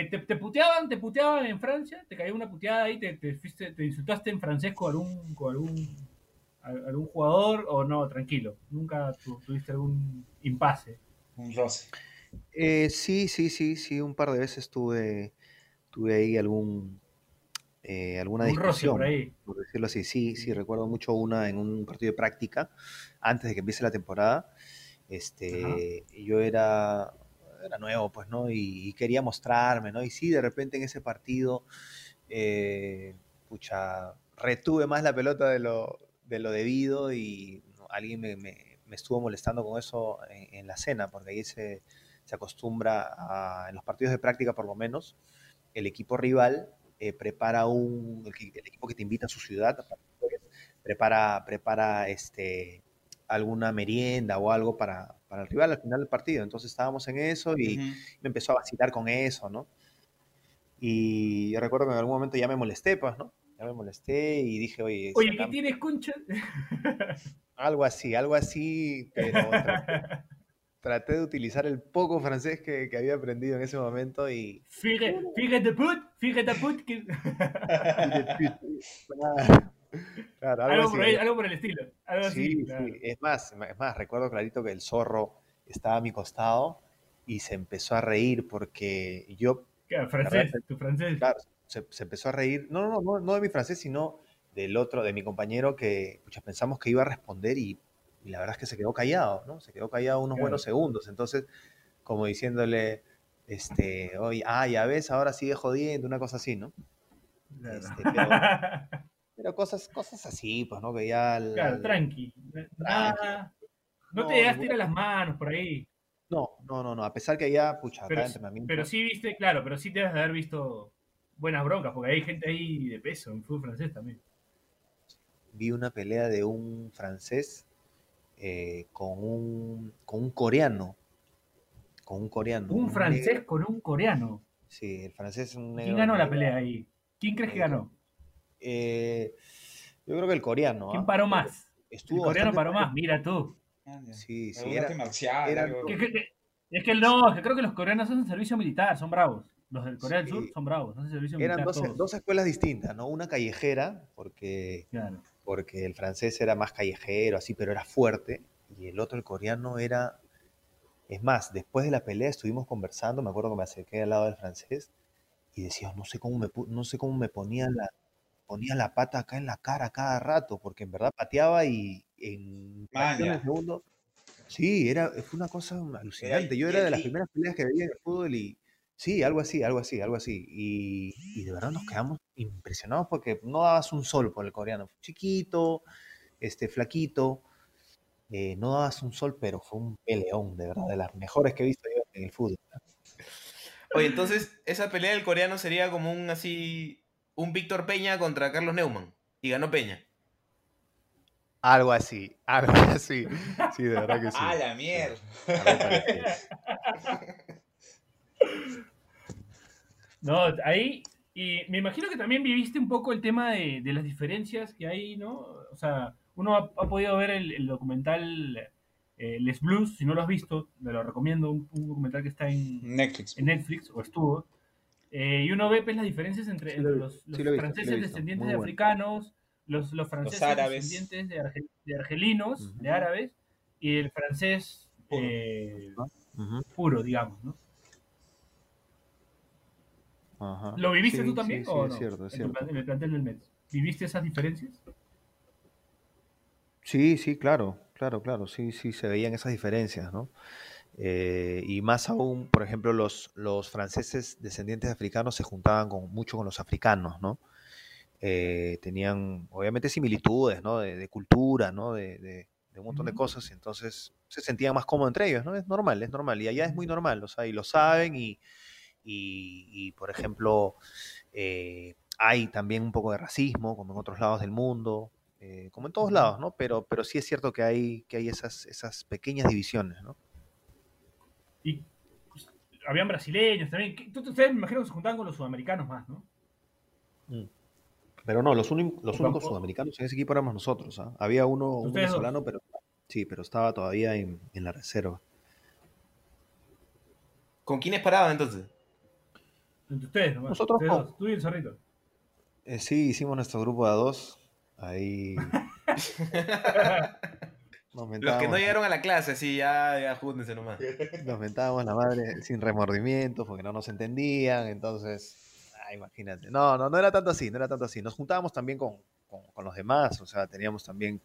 eh, te, te puteaban, te puteaban en Francia, te cayó una puteada ahí, te, te, fuiste- te insultaste en francés con algún, con algún, algún jugador o no, tranquilo, nunca tu- tuviste algún impasse. Un roce. Eh, sí, sí, sí, sí, un par de veces tuve, tuve ahí algún, eh, alguna Un roce discusión, por ahí. por decirlo así. Sí, sí, recuerdo mucho una en un partido de práctica, antes de que empiece la temporada. Este, yo era, era nuevo, pues, ¿no? Y, quería mostrarme, ¿no? Y sí, de repente en ese partido, eh, pucha, retuve más la pelota de lo, de lo debido y alguien me, me- estuvo molestando con eso en, la cena, porque ahí se, se acostumbra a, en los partidos de práctica por lo menos, el equipo rival eh, prepara un, el equipo que te invita a su ciudad, prepara, prepara este, alguna merienda o algo para, para el rival al final del partido. Entonces estábamos en eso y Ujú. me empezó a vacilar con eso, ¿no? Y yo recuerdo que en algún momento ya me molesté, pues, ¿no? Ya me molesté y dije, oye, Oye, ¿qué tienes, concha? algo así, algo así, pero, tra- traté de utilizar el poco francés que, que había aprendido en ese momento y... Fíjate, fíjate put, fíjate put, que... Claro, algo algo, por ahí, algo por el estilo. Algo Sí, así. claro. sí, es más, es más, recuerdo clarito que el zorro estaba a mi costado y se empezó a reír porque yo, Claro, francés, tu francés. claro, se, se empezó a reír, no, no, no, no de mi francés, sino del otro, de mi compañero que pucha, pensamos que iba a responder y, y la verdad es que se quedó callado, ¿no? Se quedó callado unos Claro. buenos segundos, entonces, como diciéndole, este, oye, ah, ya ves, ahora sigue jodiendo, una cosa así, ¿no? Este, pero, pero cosas, cosas así, pues, ¿no? Que ya... Claro, tranqui. Nada. No, No, te llegaste a ir a las manos por ahí. No, no, no, no, a pesar que allá, pucha, Pero, entrenamiento... pero sí viste, claro, pero sí debes de haber visto buenas broncas, porque hay gente ahí de peso en fútbol francés también. vi una pelea de un francés eh, con, un, con un coreano. Con un coreano. Un francés negro. con un coreano. Sí, el francés es un ¿Quién negro. ganó la pelea ahí? ¿Quién crees que ganó? Eh, yo creo que el coreano. ¿Quién ¿ah? paró más? El Estuvo coreano bastante paró más, mira tú. Sí, sí, era- marcial, era-. Que- que- que- Es que no, es que creo que los coreanos hacen servicio militar, son bravos. Los del Corea del. Sur son bravos, hacen servicio Eran militar dos, todos. dos escuelas distintas, ¿no? Una callejera, porque, Claro. porque el francés era más callejero, así, pero era fuerte. Y el otro, el coreano, era... Es más, después de la pelea estuvimos conversando, me acuerdo que me acerqué al lado del francés y decía, no sé cómo me, no sé cómo me ponía la, ponía la pata acá en la cara cada rato, porque en verdad pateaba y en de segundo. Sí, era, fue una cosa alucinante. Yo era de las primeras peleas que veía en el fútbol y sí, algo así, algo así, algo así. Y, y de verdad nos quedamos impresionados porque no dabas un sol por el coreano. Chiquito, este, flaquito, eh, no dabas un sol, pero fue un peleón, de verdad, de las mejores que he visto yo en el fútbol. Oye, entonces, esa pelea del coreano sería como un así. Un Víctor Peña contra Carlos Neumann. Y ganó Peña. Algo así, algo así. Sí, de verdad que sí. ¡Ah, la mierda! No, ahí, y me imagino que también viviste un poco el tema de, de las diferencias que hay, ¿no? O sea, uno ha, ha podido ver el, el documental eh, Les Blues, si no lo has visto, me lo recomiendo, un, un documental que está en, Netflix. en Netflix, o estuvo, eh, y uno ve pues, las diferencias entre, Sí los, los sí lo he visto, sí lo he franceses descendientes muy de bueno. africanos, los, los franceses árabes. descendientes de, argel- de argelinos, de árabes, y el francés Puro. eh, puro, digamos, ¿no? ajá. ¿Lo viviste Sí, tú también sí, o sí, no? es cierto, es en, cierto. en el plantel del Mets. ¿Viviste esas diferencias? Sí, sí, claro, claro, claro, sí, sí, se veían esas diferencias, ¿no? Eh, y más aún, por ejemplo, los, los franceses descendientes de africanos se juntaban con, mucho con los africanos, ¿no? Eh, tenían, obviamente, similitudes, ¿no? De, de cultura, ¿no? De, de- de un montón de cosas, y entonces se sentían más cómodos entre ellos, ¿no? Es normal, es normal, y allá es muy normal, o sea, y lo saben, y, y, y, por ejemplo, eh, hay también un poco de racismo, como en otros lados del mundo, como en todos lados, ¿no? Pero, pero sí es cierto que hay, que hay esas, esas pequeñas divisiones, ¿no? Y pues, habían brasileños también. ¿Qué- tú- Ustedes me imagino que se juntaban con los sudamericanos más, ¿no? Pero no, los, Tampoco- únicos sudamericanos en ese equipo éramos nosotros, ¿ah? Había uno, un venezolano, pero sí, pero estaba todavía en, en la reserva. ¿Con quiénes paraban entonces? Entre ustedes, nomás. Nosotros Ustedes dos, tú y el zorrito. Eh, sí, hicimos nuestro grupo de a dos. Ahí nos Los que no llegaron a la clase, sí, ya, ya júntense nomás. nos mentábamos la madre sin remordimientos porque no nos entendían, entonces, ah, imagínate. No, no, no era tanto así, no era tanto así. Nos juntábamos también con, con- con los demás, o sea, teníamos también,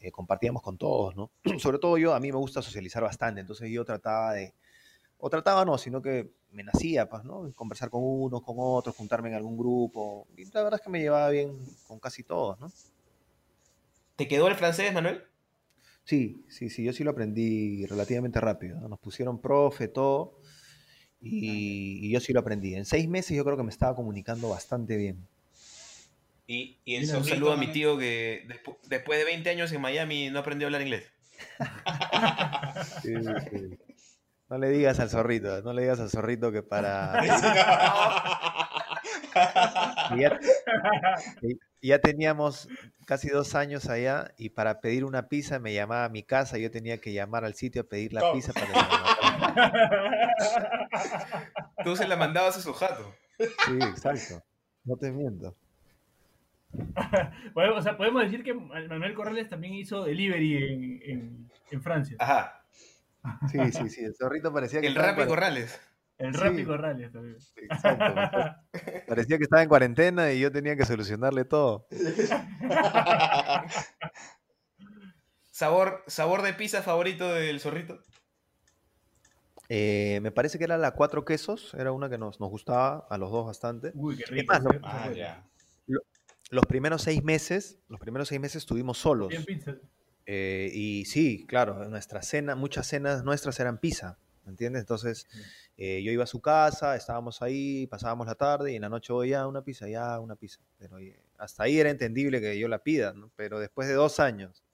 eh, compartíamos con todos, ¿no? Sobre todo yo, a mí me gusta socializar bastante, entonces yo trataba de, o trataba no, sino que me nacía, pues, ¿no? Conversar con unos, con otros, juntarme en algún grupo, y la verdad es que me llevaba bien con casi todos, ¿no? ¿Te quedó el francés, Manuel? Sí, sí, sí, yo sí lo aprendí relativamente rápido. ¿no? Nos pusieron profe, todo, y, y yo sí lo aprendí. En seis meses yo creo que me estaba comunicando bastante bien. Y, y el Un saludo a mi tío que despu- después de 20 años en Miami no aprendió a hablar inglés. Sí, sí. No le digas al zorrito, no le digas al zorrito que para... que ya, que- ya teníamos casi dos años allá y para pedir una pizza me llamaba a mi casa. Yo tenía que llamar al sitio a pedir la pizza para que me la. Tú se la mandabas a su jato. Sí, exacto. No te miento. Bueno, o sea, podemos decir que Manuel Corrales también hizo delivery en, en- en Francia. Ajá. Sí, sí, sí. El zorrito parecía que El cuaren- Corrales. El Sí. Rappi Corrales también. Exacto. Parecía que estaba en cuarentena y yo tenía que solucionarle todo. ¿Sabor, ¿Sabor de pizza favorito del zorrito? Eh, me parece que era la cuatro quesos, era una que nos, nos gustaba a los dos bastante. Uy, qué rico. más, lo- ¿sí? Ah, ya. Los primeros seis meses, los primeros seis meses estuvimos solos. Bien pizza. Eh, y sí, claro, nuestra cena, muchas cenas nuestras eran pizza, ¿me entiendes? Entonces, eh, yo iba a su casa, estábamos ahí, pasábamos la tarde y en la noche voy ya una pizza, ya una pizza. Pero eh, hasta ahí era entendible que yo la pida, ¿no? Pero después de dos años,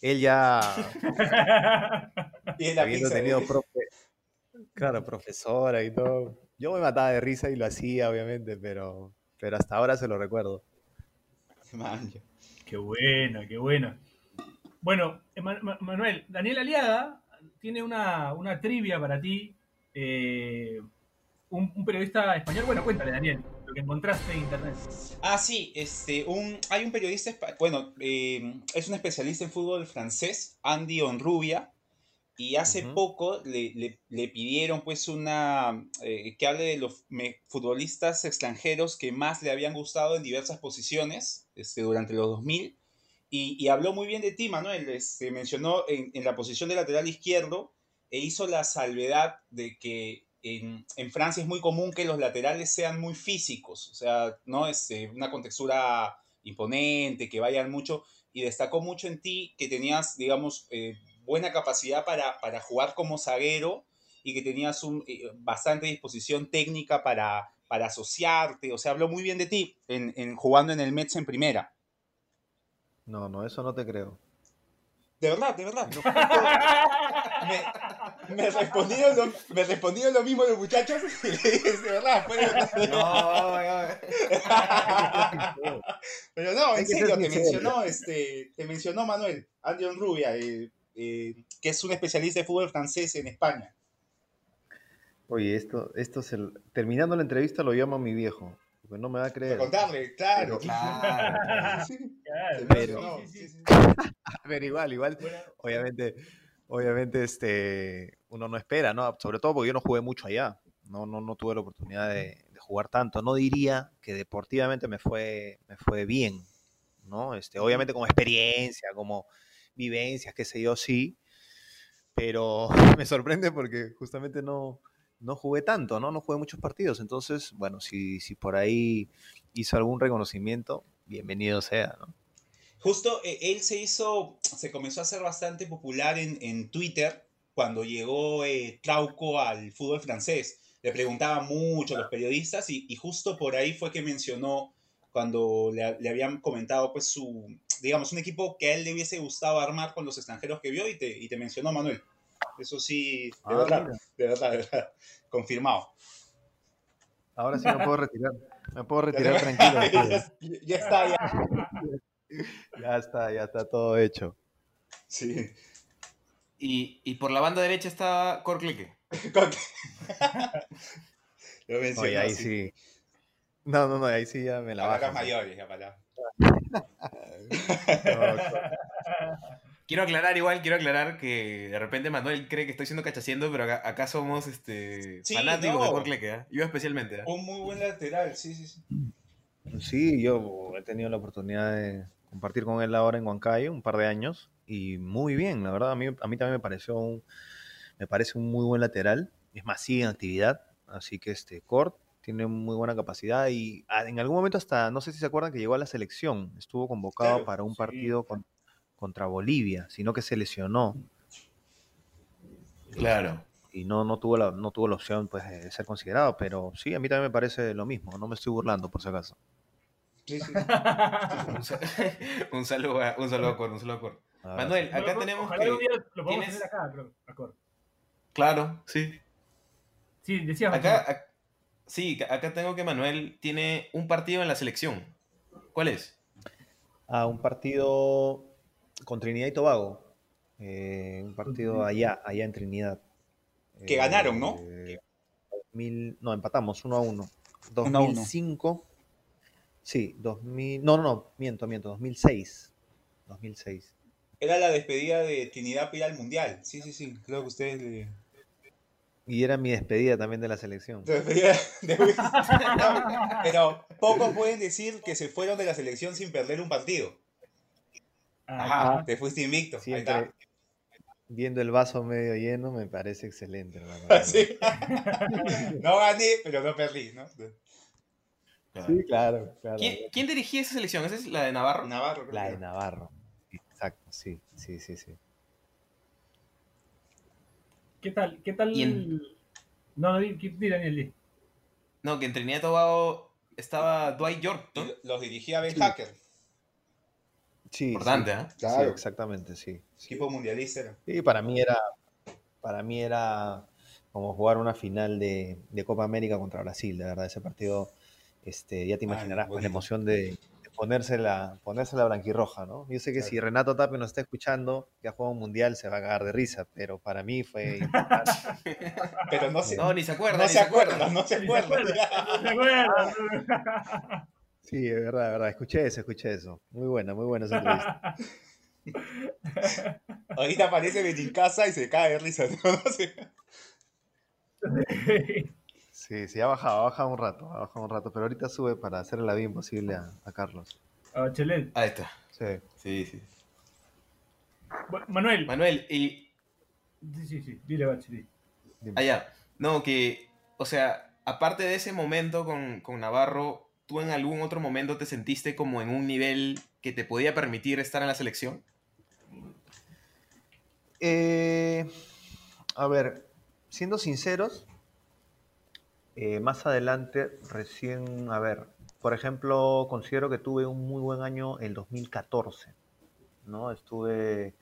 él ya Y la habiendo pizza, tenido ¿eh? profe, claro, profesora y todo, yo me mataba de risa y lo hacía, obviamente, pero, pero hasta ahora se lo recuerdo. Man. Qué buena, qué buena. Bueno, Ma- Manuel, Daniel Aliaga tiene una, una trivia para ti. Eh, un, un periodista español. Bueno, cuéntale, Daniel, lo que encontraste en internet. Ah, sí, este, un, hay un periodista, bueno, eh, es un especialista en fútbol francés, Andy Onrubia, y hace Ujú. poco le, le- le pidieron pues una, eh, que hable de los me- futbolistas extranjeros que más le habían gustado en diversas posiciones este, durante los 2000, y, y habló muy bien de ti, Manuel, este, mencionó en, en la posición de lateral izquierdo, e hizo la salvedad de que en, en Francia es muy común que los laterales sean muy físicos, o sea, ¿no? Este, una contextura imponente, que vayan mucho, y destacó mucho en ti que tenías, digamos, eh, buena capacidad para, para jugar como zaguero y que tenías un, eh, bastante disposición técnica para, para asociarte, o sea, habló muy bien de ti en, en- jugando en el Mets en primera. No, no, eso no te creo. De verdad, de verdad. me, me respondieron lo, me respondieron lo mismo los muchachos y le dije, de verdad, fue de verdad. Pero no, en serio, te mencionó, este, te mencionó Manuel, Andy Rubia, eh, eh, que es un especialista de fútbol francés en España. Oye, esto, esto es el... Terminando la entrevista lo llamo a mi viejo, porque no me va a Para creer. contarle, claro. Pero- Claro. Sí, Claro, te Pero- mencionó, sí, sí, sí, sí. sí. Pero igual, igual, obviamente, obviamente, este, uno no espera, ¿no? Sobre todo porque yo no jugué mucho allá. No, no, no tuve la oportunidad de, de jugar tanto. No diría que deportivamente me fue, me fue bien, ¿no? Este, obviamente como experiencia, como vivencias, qué sé yo, sí. Pero me sorprende porque justamente no, no jugué tanto, ¿no? No jugué muchos partidos. Entonces, bueno, si, si por ahí hizo algún reconocimiento, bienvenido sea, ¿no? Justo eh, él se hizo, se comenzó a hacer bastante popular en, en Twitter cuando llegó eh, Trauco al fútbol francés. Le preguntaban mucho a los periodistas y, y justo por ahí fue que mencionó cuando le, le habían comentado pues su, digamos, un equipo que a él le hubiese gustado armar con los extranjeros que vio y te, y te mencionó Manuel. Eso sí, de Ah, verdad, de verdad, de verdad, confirmado. Ahora sí me puedo retirar. Me puedo retirar tranquilo. ya, ya está, ya. Ya está, ya está todo hecho. Sí. Y, y por la banda derecha estaba Corcleque. Con- Lo mencionó, Oye, ahí sí. No, no, no, ahí sí ya me la bajas. mayores, ya para. Quiero aclarar igual, quiero aclarar que de repente Manuel cree que estoy siendo cachaciendo, pero acá, acá somos este, Sí, fanáticos de. Corcleque, ¿ah? Yo especialmente. ¿ah? Un muy buen lateral, sí, sí, sí. Sí, yo he tenido la oportunidad de compartir con él ahora en Huancayo un par de años y muy bien, la verdad, a mí, a mí también me pareció un, me parece un muy buen lateral, es más, sigue en actividad, así que este Cort tiene muy buena capacidad y ah, en algún momento hasta, no sé si se acuerdan que llegó a la selección, estuvo convocado Claro, para un sí. partido con- contra Bolivia, sino que se lesionó Claro. y no, no, tuvo la, no tuvo la opción pues, de ser considerado, pero sí, a mí también me parece lo mismo, no me estoy burlando por si acaso. Sí, sí. Un, sal- un saludo a, un saludo a Cor, un saludo a Cor. Ah, Manuel, acá ojalá tenemos día que... lo podemos tienes- tener acá, creo, acorde. Claro, sí. Sí, decías. Acá, ac- sí, acá tengo que Manuel tiene un partido en la selección. ¿Cuál es? A un partido con Trinidad y Tobago. Eh, un partido allá, allá en Trinidad. Que ganaron, ¿no? Eh, 2000 no, empatamos, 1 a 1. Uno a uno. 2005. Sí, 2000. No, no, no, miento, miento, 2006. 2006. Era la despedida de Trinidad para ir al Mundial. Sí, sí, sí. Creo que ustedes le... Y era mi despedida también de la selección. Despedida de- No, Pero pocos pueden decir que se fueron de la selección sin perder un partido. Ajá, te fuiste invicto. Ahí Siempre está. viendo el vaso medio lleno me parece excelente. Sí. No gané, pero no perdí, ¿no? Sí, claro, claro. ¿Quién, quién dirigía esa selección? ¿Esa es la de Navarro? Navarro. creo La de. Navarro. Exacto, sí, sí, sí, sí. ¿Qué tal? ¿Qué tal? En- No, no, di, di, di, Daniel. No, que en Trinidad y Tobago estaba Dwight York, ¿no? Los dirigía Ben Sí. Hacker, Sí, Importante, sí, ¿ah? sí, Claro. exactamente, sí. equipo mundialista. Sí, para mí era, para mí era como jugar una final de, de Copa América contra Brasil, de verdad, ese partido, este, ya te Ay, imaginarás pues, la emoción de, de ponerse la, ponerse la blanquirroja, ¿no? Yo sé que si Renato Tapia nos está escuchando, que ha jugado un mundial, se va a cagar de risa, pero para mí fue importante. Pero no se, No, ni se acuerda. no ni se acuerda, no se Ni se acuerda. Sí, es verdad, es verdad, escuché eso, escuché eso. Muy buena, muy buena esa entrevista. Ahorita aparece Benincasa y se cae de risa. ¿no? No sé. Sí, sí, ha bajado, ha bajado un rato, ha bajado un rato, pero ahorita sube para hacerle la vida imposible a, a Carlos. A Bachelet. Ahí está. Sí. Sí, sí. Manuel. Manuel, y Sí, sí, sí. Dile, Bachelet. allá. No, que, o sea, aparte de ese momento con, con Navarro, ¿tú en algún otro momento te sentiste como en un nivel que te podía permitir estar en la selección? Eh, a ver, siendo sinceros, eh, más adelante, recién, a ver, por ejemplo, considero que tuve un muy buen año el 2014, ¿no? Estuve,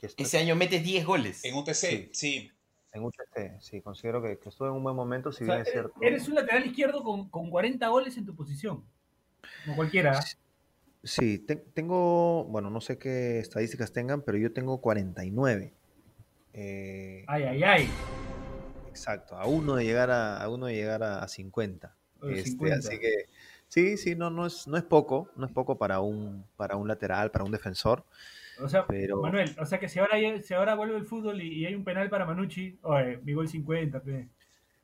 que estu- Ese año metes 10 goles. En UTC, sí. en UTC, sí, considero que, que estuve en un buen momento, si O sea, bien es eres, cierto. eres un lateral izquierdo con, con 40 goles en tu posición. Como cualquiera. Sí, te- tengo, bueno, no sé qué estadísticas tengan, pero yo tengo 49. Eh, Ay, ay, ay. Exacto, a uno de llegar a, a uno de llegar a, a 50. A los Este, 50. así que sí, sí, no, no es, no es poco, no es poco para un, para un lateral, para un defensor, O sea, pero Manuel, o sea que si ahora, si ahora vuelve el fútbol y, y hay un penal para Manucci, oye, mi gol 50, pe.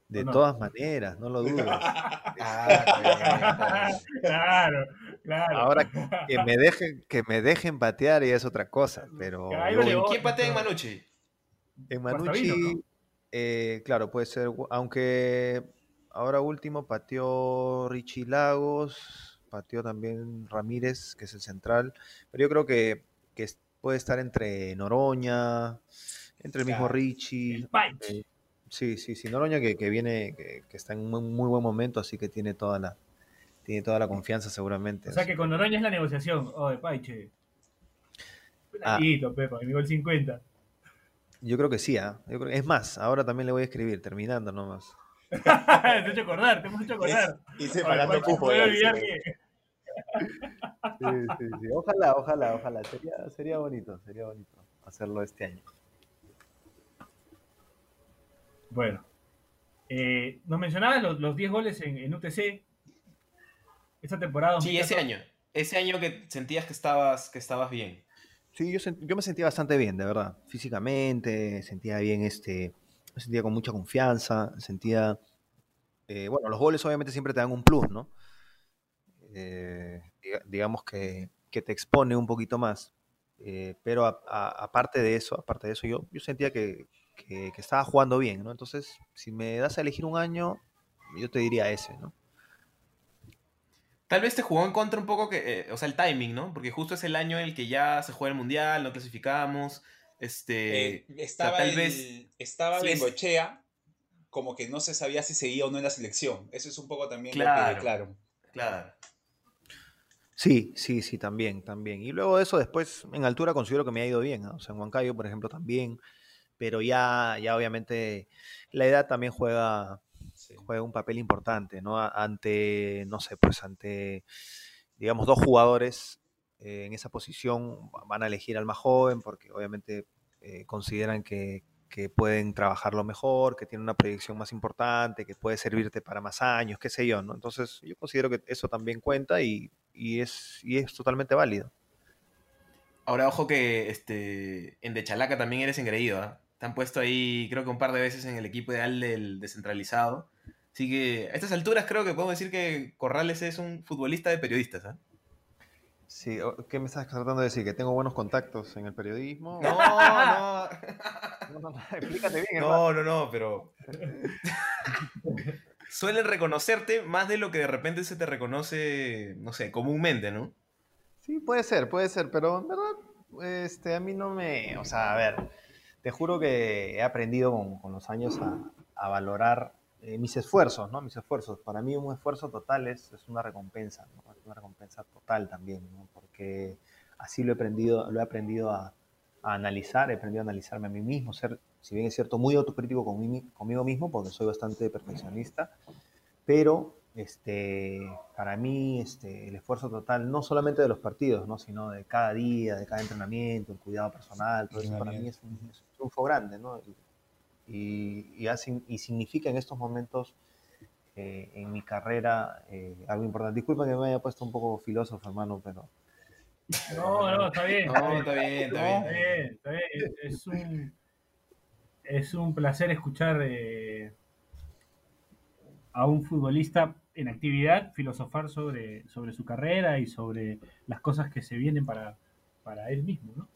de no. todas maneras, no lo dudes. Ah, claro, claro. Ahora que me dejen, que me dejen patear ya es otra cosa, pero ¿Y quién patea en Manucci? en Guastavino, Manucci, ¿no? Eh, claro, puede ser, aunque ahora último pateó Richie Lagos, pateó también Ramírez, que es el central, pero yo creo que, puede estar entre Noroña, entre el mismo. Richie. El eh, sí, sí, sí, Noroña que, que viene, que, que está en un muy, muy buen momento, así que tiene toda la, tiene toda la confianza seguramente. O sea que con Noroña es la negociación. Oye, Paiche. Penalito, Pepa, mi gol 50. Yo creo que sí, ¿ah? Yo creo- es más, ahora también le voy a escribir, terminando nomás. te he hecho acordar, te hemos hecho acordar. Y separando Paiche, cupo. puedo ya, olvidar sí. Sí, sí. Ojalá, ojalá, ojalá. Sería, sería bonito, sería bonito hacerlo este año. Bueno. Eh, nos mencionabas los, los 10 goles en, en UTC. Esta temporada. Sí, ese 2014. año. Ese año que sentías que estabas, que estabas bien. Sí, yo, me sentía bastante bien, de verdad. Físicamente, sentía bien, este, me sentía con mucha confianza, sentía, eh, bueno, los goles obviamente siempre te dan un plus, ¿no? Eh, diga- digamos que, que te expone un poquito más. Eh, pero aparte de eso, aparte de eso, yo, yo sentía que, que- que estaba jugando bien, ¿no? Entonces, si me das a elegir un año, yo te diría ese, ¿no? Tal vez te jugó en contra un poco que, eh, o sea, el timing, ¿no? Porque justo es el año en el que ya se juega el mundial, no clasificamos. Este, Eh, estaba tal el- vez- estaba sí Bengochea, como que no se sabía si seguía o no en la selección. Eso es un poco también lo Claro. que, claro. claro. Sí, sí, sí, también, también. Y luego de eso, después en altura considero que me ha ido bien, ¿ah? O sea, en Huancayo, por ejemplo, también. Pero ya, ya obviamente la edad también juega, Sí. juega un papel importante, ¿no? Ante, no sé, pues ante, digamos, dos jugadores eh, en esa posición van a elegir al más joven porque obviamente eh, consideran que, que pueden trabajarlo mejor, que tiene una proyección más importante, que puede servirte para más años, qué sé yo, ¿no? Entonces yo considero que eso también cuenta y, y es, y es totalmente válido. Ahora, ojo que este, en De Chalaca también eres engreído, ¿ah? Te han puesto ahí, creo que un par de veces en el equipo ideal del descentralizado. Así que a estas alturas creo que podemos decir que Corrales es un futbolista de periodistas, ¿ah? Sí, ¿qué me estás tratando de decir? ¿Que tengo buenos contactos en el periodismo? No, no. No, no, no, explícate bien. No, no, no, pero. Suelen reconocerte más de lo que de repente se te reconoce, no sé, comúnmente, ¿no? Sí, puede ser, puede ser, pero en verdad, este, a mí no me... O sea, a ver, te juro que he aprendido con, los años a, valorar eh, mis esfuerzos, ¿no? Mis esfuerzos. Para mí un esfuerzo total es, una recompensa, una recompensa total también. Porque así lo he aprendido, lo he aprendido a, analizar, he aprendido a analizarme a mí mismo, ser, si bien es cierto, muy autocrítico conmigo mismo, porque soy bastante perfeccionista, pero este, para mí este, el esfuerzo total, no solamente de los partidos, ¿no? sino de cada día, de cada entrenamiento, el cuidado personal, todo eso para mí es un, es un triunfo grande, ¿no? Y, y, y hace- y significa en estos momentos eh, en mi carrera eh, algo importante. Disculpa que me haya puesto un poco filósofo, hermano, pero No, no, está bien. No, está bien, está bien. Está bien, está bien. Es, es un, es un placer escuchar eh, a un futbolista en actividad filosofar sobre, sobre su carrera y sobre las cosas que se vienen para, para él mismo, ¿no?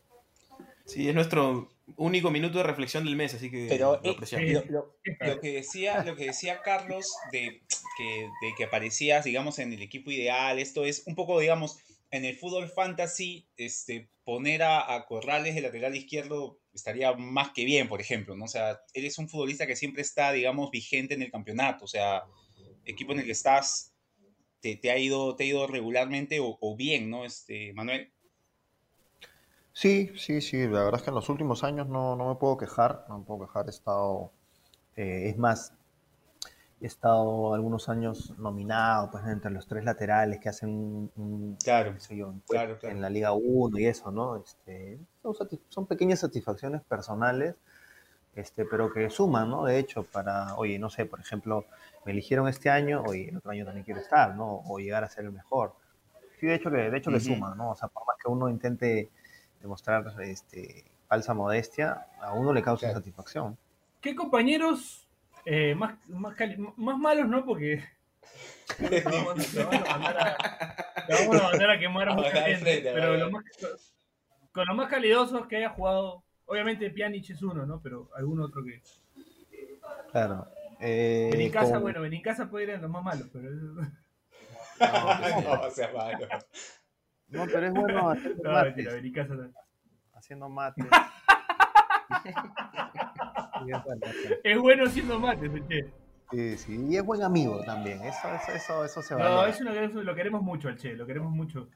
Sí, es nuestro único minuto de reflexión del mes, así que Pero lo eh, apreciamos. lo, lo- lo que decía, lo que decía Carlos de que, de que aparecías, digamos, en el equipo ideal, esto es un poco, digamos, en el fútbol fantasy, este, poner a, a Corrales de lateral izquierdo estaría más que bien, por ejemplo, ¿no? O sea, eres un futbolista que siempre está, digamos, vigente en el campeonato, o sea, equipo en el que estás, te, te ha, ido, te ha ido regularmente o, o bien, ¿no? Este, Manuel. Sí, sí, sí, la verdad es que en los últimos años no, no me puedo quejar, no me puedo quejar, he estado, eh, es más, he estado algunos años nominado pues entre los tres laterales que hacen un, un- Claro, yo, un claro, en la Liga 1 y eso, ¿no? Este, son, son pequeñas satisfacciones personales, este, pero que suman, ¿no? De hecho, para, oye, no sé, por ejemplo, me eligieron este año, oye, el otro año también quiero estar, ¿no? O llegar a ser el mejor. Sí, de hecho que, de hecho que Ujú. suma, ¿no? O sea, por más que uno intente demostrar este, falsa modestia, a uno le causa Claro. satisfacción. ¿Qué compañeros eh, más, más, cali- más malos, no? Porque te vamos, a mandar a, a quemar a mucha gente, frente, pero lo más, con los más calidosos que haya jugado, obviamente Pjanic es uno, ¿no? Pero algún otro que... Claro. Eh, Benincasa, con- bueno, Benincasa puede ir en los más malos, pero... no, o sea, malo. No, pero es bueno haciendo No, mates. mentira, Benincasa no. Haciendo mates. Es bueno, siendo mates, che. Sí, sí, y es buen amigo también. Eso, eso, eso, eso se No, valora. es una, eso lo queremos mucho al Che, lo queremos mucho.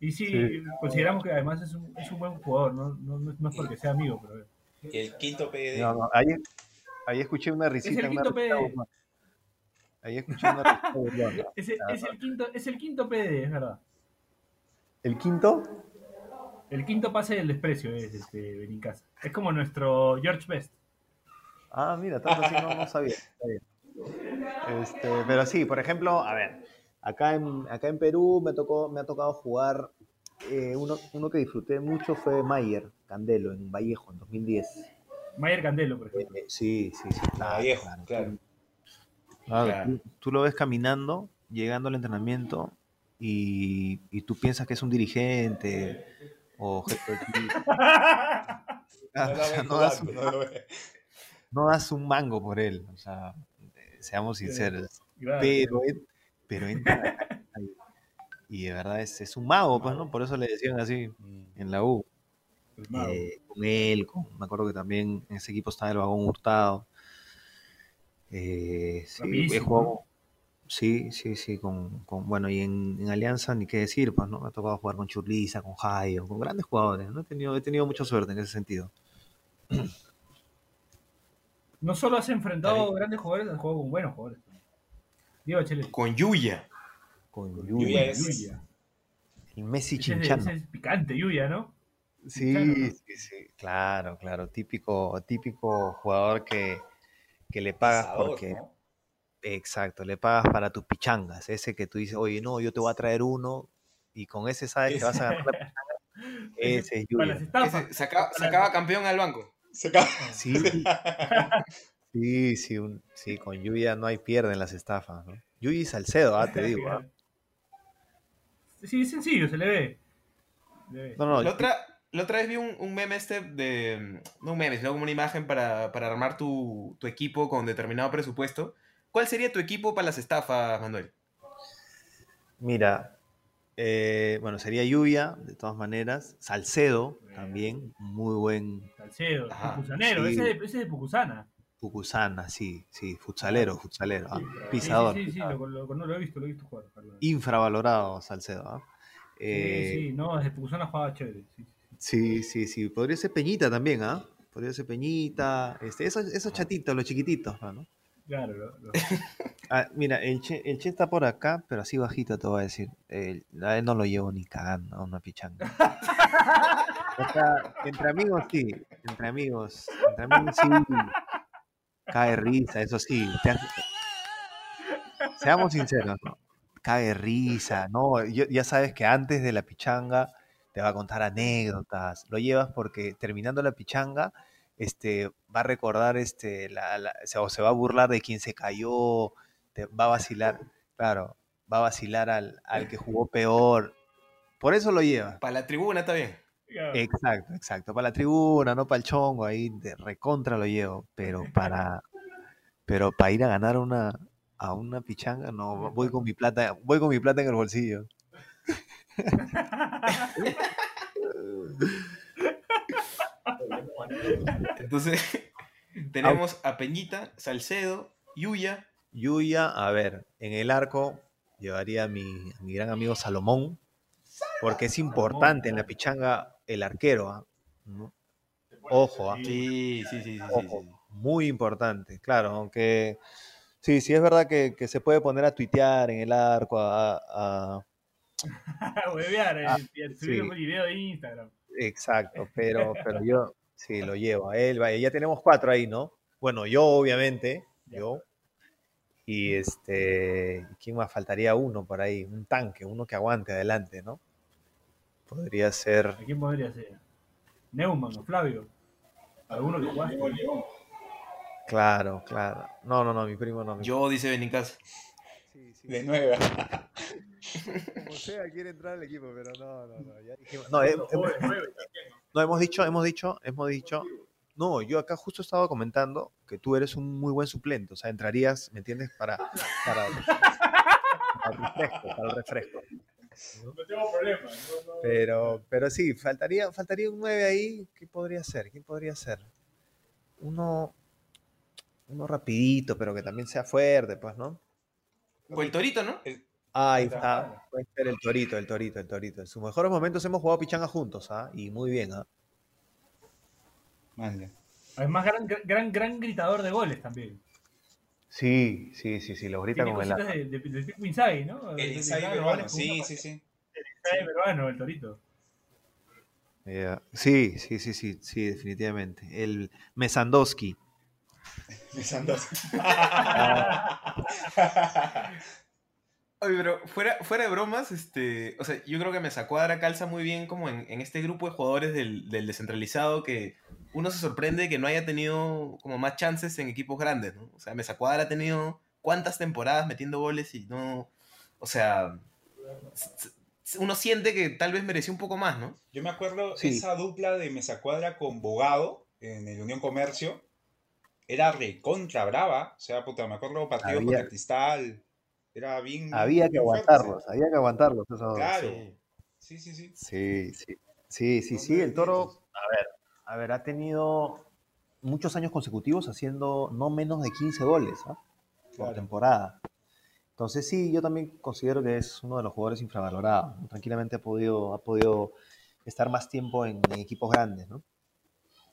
Y sí, Sí. consideramos que además es un, es un buen jugador, ¿no? No, no- no es porque sea amigo, pero... Y el quinto PD. No, no, ahí, ahí escuché una risita. el una quinto PD. Ahí escuché una risita burlona. Es, el- es el quinto, es el quinto PD, es verdad. ¿El quinto? El quinto pase del desprecio es este Benincasa. Es como nuestro George Best. Ah, mira, tanto así no, no sabía. Está bien. Este, pero sí, por ejemplo, a ver, acá en, acá en Perú me, tocó, me ha tocado jugar, eh, uno, uno que disfruté mucho fue Mayer Candelo en Vallejo en 2010. Mayer Candelo, por ejemplo. Eh, sí, sí, sí. Claro, Vallejo, claro. claro. Claro, Claro. Tú, tú lo ves caminando, llegando al entrenamiento y, y tú piensas que es un dirigente o jefe. No lo O sea, ven no das un- jugando, no lo ven. no das un mango por él, o sea, eh, seamos sinceros. Claro. Pero, en- pero entra y, de verdad es, es un mago, pues, ¿no? Por eso le decían así Mm. en la U. Eh, con él, con- me acuerdo que también en ese equipo estaba el vagón Hurtado. Eh, sí, he jugado- sí, sí, sí, con, con- bueno, y en, en Alianza ni qué decir, pues, ¿no? Me ha tocado jugar con Churliza, con Jairo, con grandes jugadores, ¿no? He tenido, he tenido mucha suerte en ese sentido. No solo has enfrentado grandes jugadores, has jugado con buenos jugadores. Diego. Con Yuya. Con Yuya Yuya. es- Yuya. El Messi Ese es, chinchano. ese es picante, lluvia, ¿no? Sí, Chinchano, ¿no? sí, sí. Claro, claro. Típico, típico jugador que, que le pagas porque. ¿no? Exacto, le pagas para tus pichangas. Ese que tú dices, oye, no, yo te voy a traer uno. Y con ese sabes que vas a ganar la pichanga. Ese es Para las Yuya. estafas. Ese saca- sacaba campeón al banco. Se acaba- Sí, sí, sí, un- sí, con Yuya no hay pierde en las estafas, ¿no? Yuya y Salcedo, ah, te digo. ah. Sí, es sencillo, se le ve. Se le ve. No, no, La otra, la otra vez vi un, un meme este de. No un meme, sino como una imagen para, para armar tu, tu equipo con determinado presupuesto. ¿Cuál sería tu equipo para las estafas, Manuel? Mira, eh, bueno, sería Lluvia, de todas maneras. Salcedo, también, muy buen Salcedo, Pucusanero, sí. ese, es de- ese es de Pucusana. Pucusana, sí, sí, futsalero, futsalero, ah, pisador. Sí, sí, sí, pisador. lo, lo- no lo he visto, lo he visto jugar. vez. Infravalorado Salcedo, ¿ah? Sí, Eh, sí, no, desde Pucusana jugaba chévere. Sí, sí, sí. Sí, sí, sí. Podría ser Peñita también, ¿ah? Podría ser Peñita. Este, esos, esos chatitos, los chiquititos, ¿no? Claro, lo- lo- Ah, mira, el che, el che está por acá, pero así bajito te voy a decir. El- a él no lo llevo ni cagando a una pichanga. O sea, entre amigos sí, entre amigos, entre amigos sí. Cae risa, eso sí. Seamos sinceros, ¿no? Cae risa, ¿no? Ya sabes que antes de la pichanga te va a contar anécdotas. Lo llevas porque terminando la pichanga, este, va a recordar, este, o se va a burlar de quien se cayó, te va a vacilar, claro, va a vacilar al, al que jugó peor. Por eso lo llevas. Para la tribuna está bien. Exacto, exacto. Para la tribuna, no para el chongo, ahí de recontra lo llevo. Pero para, pero para ir a ganar una, a una pichanga, no, voy con mi plata, voy con mi plata en el bolsillo. Entonces, tenemos a Peñita, Salcedo, Yuya. Yuya, a ver, en el arco llevaría a mi, a mi gran amigo Salomón, porque es importante en la pichanga el arquero, ¿ah? ¿No? Ojo, ¿ah? Sí, sí, sí, sí. sí, Ojo, sí. muy importante, claro, aunque sí, sí es verdad que, que se puede poner a tuitear en el arco, a, a- Huevear, eh, Ah, y subir sí. un video de Instagram. exacto, pero, pero yo sí lo llevo a él, vaya, ya tenemos cuatro ahí, ¿no? Bueno, yo obviamente, yo, y este, ¿quién más? Faltaría uno por ahí, un tanque, uno que aguante adelante, ¿no? Podría ser, ¿A quién podría ser? Neumann o Flavio. Alguno que jugaste. claro, claro, no, no, no, mi primo no. mi- Yo, dice Benicas. Sí, sí, De nueva. Como sea, quiere entrar al equipo, pero no, no, no. Ya dijimos, no, hem- hem- no, hemos dicho, hemos dicho, hemos dicho. No, yo acá justo estaba comentando que tú eres un muy buen suplente, o sea, entrarías, ¿me entiendes? Para, para, para el refresco, para el refresco. No tengo problema. no, no. Pero, pero sí, faltaría, faltaría un 9 ahí. ¿Qué podría ser? ¿Quién podría ser? Uno, uno rapidito, pero que también sea fuerte, pues, ¿no? O el Torito, ¿no? Ahí está. Puede ser el torito, el torito, el torito. En sus mejores momentos hemos jugado pichanga juntos, ¿ah? Y muy bien, ¿ah? Mande. Además, gran, gran, gran gritador de goles también. Sí, sí, sí, sí, lo grita Tiene con el de, de, de Pico Inzaghi, ¿no? El los peruano, goles con sí, una sí, sí. Peruano, el torito. Sí, sí, sí, sí, sí, definitivamente. El Mesandowski. Pensando. Oye, pero fuera, fuera de bromas, este, o sea, yo creo que Mesa Cuadra calza muy bien como en, en este grupo de jugadores del, del descentralizado que uno se sorprende que no haya tenido como más chances en equipos grandes, ¿no? O sea, Mesa Cuadra ha tenido cuántas temporadas metiendo goles y no, o sea, uno siente que tal vez mereció un poco más, ¿no? Yo me acuerdo Sí. esa dupla de Mesa Cuadra con Bogado en el Unión Comercio. Era recontra brava. O sea, puta, me acuerdo partidos Había- contra Cristal. Era bien. Había que aguantarlos, había que aguantarlos. esos dos. Claro. Sí. Sí, sí, sí. Sí, sí, sí, sí, sí, el toro, a ver, a ver, ha tenido muchos años consecutivos haciendo no menos de 15 goles ¿ah? por Claro. temporada. Entonces sí, yo también considero que es uno de los jugadores infravalorados. Tranquilamente ha podido, ha podido estar más tiempo en, en equipos grandes, ¿no?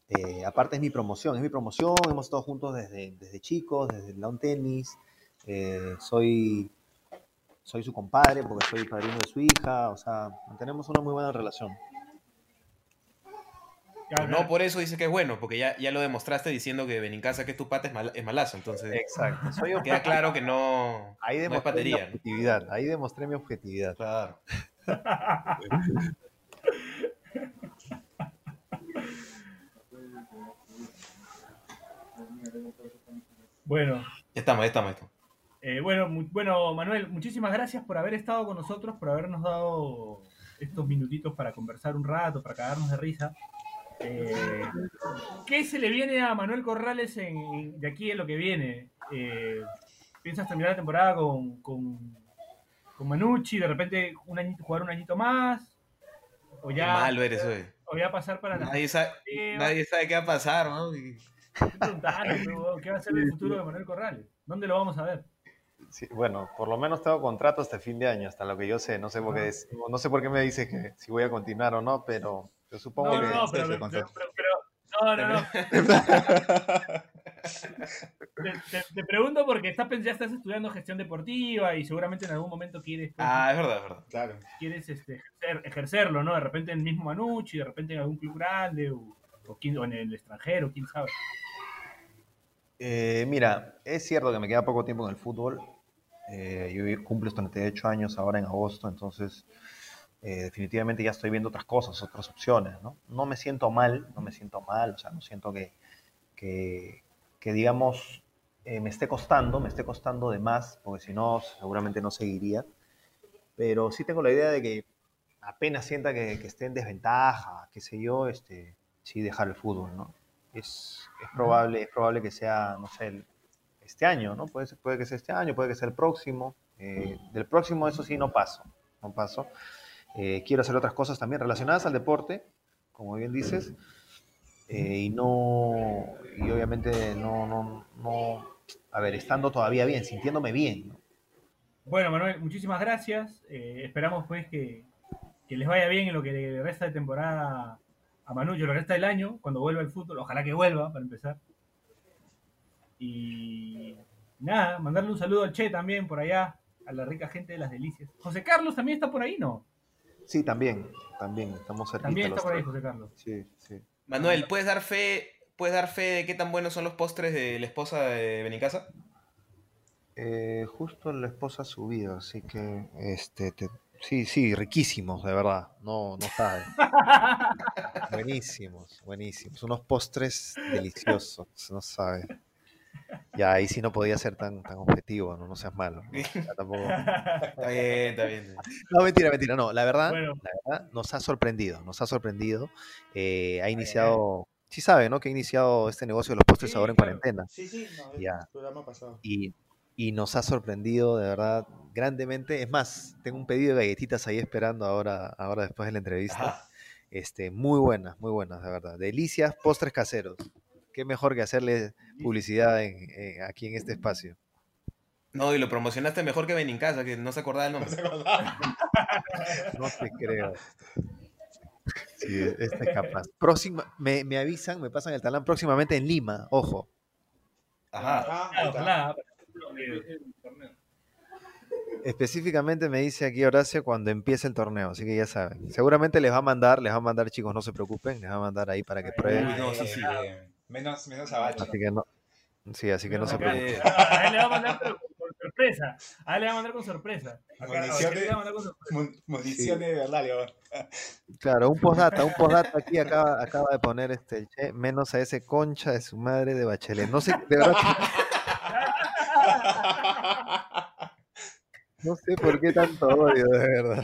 Eh, aparte es mi promoción, es mi promoción, hemos estado juntos desde, desde chicos, desde el lawn tenis, eh, soy, soy su compadre, porque soy padrino de su hija, o sea, mantenemos una muy buena relación. No por eso dice que es bueno, porque ya, ya lo demostraste diciendo que Benincasa, que es tu pata, es, mal- es malazo. Entonces, Exacto. Soy queda claro que no, Ahí no es mi patería. objetividad, ahí demostré mi objetividad. Claro. Bueno, Ya estamos, ya estamos. ya estamos. Eh, bueno, mu- bueno, Manuel, muchísimas gracias por haber estado con nosotros, por habernos dado estos minutitos para conversar un rato, para cagarnos de risa. Eh, ¿Qué se le viene a Manuel Corrales en- de aquí en lo que viene? Eh, ¿Piensas terminar la temporada con, con, con Manucci, de repente un añito, jugar un añito más? ¿O ya, malo eres, hoy. o ya pasar para la... Nadie sabe, nadie sabe qué va a pasar, ¿no? ¿Qué va a ser el futuro de Manuel Corrales? ¿Dónde lo vamos a ver? Sí, bueno, por lo menos tengo contrato hasta fin de año, hasta lo que yo sé. No sé por qué, es- no sé por qué me dice que si voy a continuar o no, pero yo supongo No, que no, pero, pero- contrato. pero- pero- no, no, no. Te, te- te pregunto porque estás, ya estás estudiando gestión deportiva y seguramente en algún momento quieres, pues, Ah, es verdad, es verdad. Claro. quieres este, ejercer- ejercerlo, ¿no? De repente en el mismo Manucci, de repente en algún club grande o, o quién- o en el extranjero, quién sabe. Eh, mira, es cierto que me queda poco tiempo en el fútbol. Eh, yo cumplo 38 años ahora en agosto, entonces eh, definitivamente ya estoy viendo otras cosas, otras opciones, ¿no? No me siento mal, no me siento mal, o sea, no siento que, que, digamos, eh, me esté costando, me esté costando de más, porque si no, seguramente no seguiría. Pero sí tengo la idea de que apenas sienta que, que esté en desventaja, qué sé yo, este, sí dejar el fútbol, ¿no? Es, es probable, es probable que sea, no sé, este año, ¿no? Puede, puede que sea este año, puede que sea el próximo. Eh, del próximo, eso sí, no paso, no paso. Eh, quiero hacer otras cosas también relacionadas al deporte, como bien dices, eh, y no, y obviamente no, no, no, a ver, estando todavía bien, sintiéndome bien, ¿no? Bueno, Manuel, muchísimas gracias. Esperamos pues que, que les vaya bien en lo que resta de temporada a Manucci, lo que resta del año, cuando vuelva el fútbol. Ojalá que vuelva, para empezar. Y nada, mandarle un saludo al Che también por allá, a la rica gente de las delicias. José Carlos también está por ahí, ¿no? Sí, también, también, estamos cerquita También los está por ahí. José Carlos. Sí, sí. Manuel, ¿puedes dar fe, puedes dar fe de qué tan buenos son los postres de la esposa de Benincasa? Eh, justo la esposa ha subido, así que este, te- sí, sí, riquísimos, de verdad. No, no sabe. buenísimos, buenísimos. Unos postres deliciosos, no sabe. Ya ahí sí no podía ser tan, tan objetivo, no, no seas malo. ¿no? Ya tampoco- Está bien, está bien. No, mentira, mentira, no. La verdad, Bueno. la verdad nos ha sorprendido, nos ha sorprendido. Eh, ha iniciado, sí sabe, ¿no? Que ha iniciado este negocio de los postres Sí, ahora en claro. cuarentena. Sí, sí, no, el Ya. programa pasado. y, y nos ha sorprendido de verdad grandemente. Es más, tengo un pedido de galletitas ahí esperando ahora, ahora después de la entrevista. Ajá. Este, muy buenas, muy buenas, de verdad. Delicias, postres caseros. Qué mejor que hacerle publicidad en- en- aquí en este espacio. No, y lo promocionaste mejor que Benincasa, que no se acordaba el No nombre. se acordaba. No te creo. Sí, este es capaz. Próxima, me, me avisan, me pasan el talán próximamente en Lima, ojo. Ajá. Ah, ojalá. Específicamente me dice aquí Horacio cuando empiece el torneo, así que ya saben. Seguramente les va a mandar, les va a mandar chicos, no se preocupen, les va a mandar ahí para que prueben. Uy, no, sí, Eh, sí. eh, Menos, menos abacho. Así que no. Sí, así que no se preocupen. A él le va a mandar pero con sorpresa. A él le va a mandar con sorpresa. A Munición él le va a mandar con sorpresa. Mun- Municiones de verdad. Claro, un postdata, un postdata aquí acaba, acaba de poner este el che, menos a ese concha de su madre de Bachelet. No sé, de verdad que no sé por qué tanto odio, de verdad.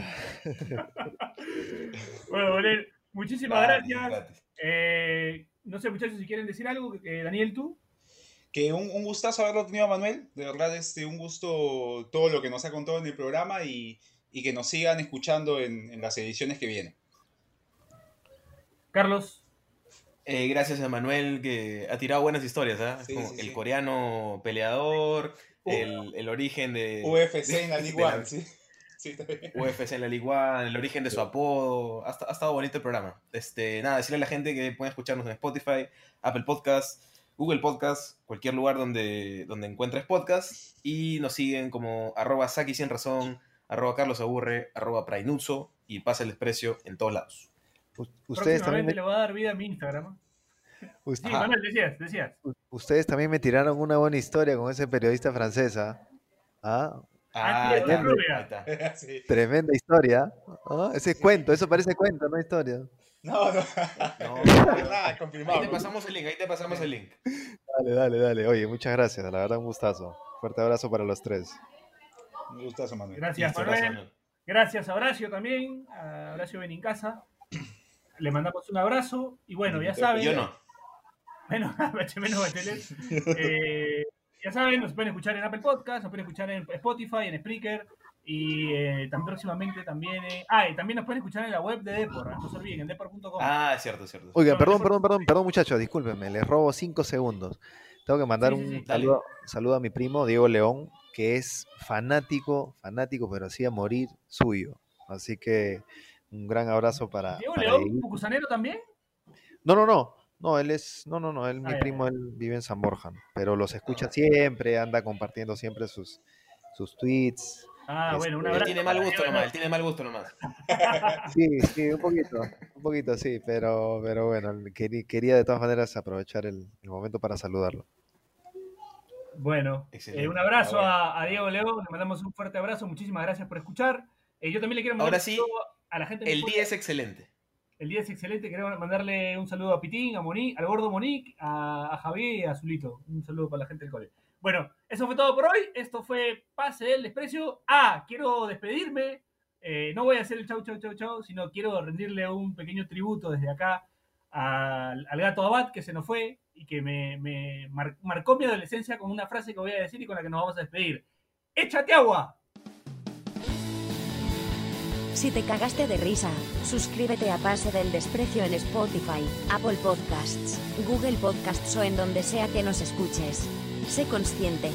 Bueno, Bolín, muchísimas gracias. Eh, no sé, muchachos, si quieren decir algo. Eh, Daniel, tú. Que un, un gustazo haberlo tenido a Manuel. De verdad, este, un gusto todo lo que nos ha contado en el programa y, y que nos sigan escuchando en, en las ediciones que vienen. Carlos. Eh, gracias a Manuel que ha tirado buenas historias, ¿ah? Sí, como sí, el sí. coreano peleador. El, el origen de UFC en la One, sí. UFC en la League One, el origen de su apodo. Ha, ha estado bonito el programa. Este, nada, decirle a la gente que pueden escucharnos en Spotify, Apple Podcast, Google Podcast, cualquier lugar donde, donde encuentres podcast. Y nos siguen como arroba Saki sin razón, arroba Carlos Aburre, arroba Prainuzzo y pasa el desprecio en todos lados. U- Ustedes también, Próximamente me, le voy a dar vida a mi Instagram. Us- Sí, Manuel, decías, decías. ustedes también me tiraron una buena historia con ese periodista francesa. ¿Ah? Ah, ahí ahí está. Sí. Tremenda historia. ¿Ah? Ese cuento, eso parece cuento, no historia. No, no. No, Nada, ahí confirmado. te pasamos el link, ahí te pasamos el link. Dale, dale, dale. Oye, muchas gracias, la verdad un gustazo. Fuerte abrazo para los tres. Un gustazo, Manuel. Gracias, Listo, Manuel. gracias, Manuel. Gracias a Horacio también, a Horacio Benincasa. Le mandamos un abrazo y bueno, ya saben. Yo no. Bueno, menos Beteles. Eh, ya saben, nos pueden escuchar en Apple Podcast, nos pueden escuchar en Spotify, en Spreaker y eh, tan próximamente también. eh, ah, y también nos pueden escuchar en la web de Depor, ¿eh? no se olviden, en depor.com. Ah, es cierto, es cierto. Oigan, perdón, perdón, perdón, perdón, muchachos, discúlpenme, les robo cinco segundos. Tengo que mandar Sí, sí, un sí. saludo, saludo a mi primo Diego León, que es fanático, fanático, pero así a morir suyo. Así que un gran abrazo para. Diego para León. Pucusanero también. No, no, no. No, él es. No, no, no. Él, Ah, mi ya, primo, ya. él vive en San Borja. Pero los escucha siempre, anda compartiendo siempre sus, sus tweets. Ah, Este, bueno, un Él abrazo. Él tiene mal gusto nomás, él tiene mal gusto nomás. Sí, sí, un poquito. Un poquito, sí. Pero, pero bueno, quería, quería de todas maneras aprovechar el, el momento para saludarlo. Bueno, eh, un abrazo Ah, a, a Diego León, le mandamos un fuerte abrazo, muchísimas gracias por escuchar. Eh, yo también le quiero mandar Ahora un sí, saludo a la gente. El día es excelente. El día es excelente. Queremos mandarle un saludo a Pitín, a Monique, al gordo Monique, a, Javier y a Zulito. Un saludo para la gente del cole. Bueno, eso fue todo por hoy. Esto fue Pase del Desprecio. Ah, quiero despedirme. Eh, no voy a hacer el chau, chau, chau, chau, sino quiero rendirle un pequeño tributo desde acá al, gato Abad que se nos fue y que me, me mar- marcó mi adolescencia con una frase que voy a decir y con la que nos vamos a despedir. ¡Échate agua! Si te cagaste de risa, suscríbete a Pase del Desprecio en Spotify, Apple Podcasts, Google Podcasts o en donde sea que nos escuches. Sé consciente.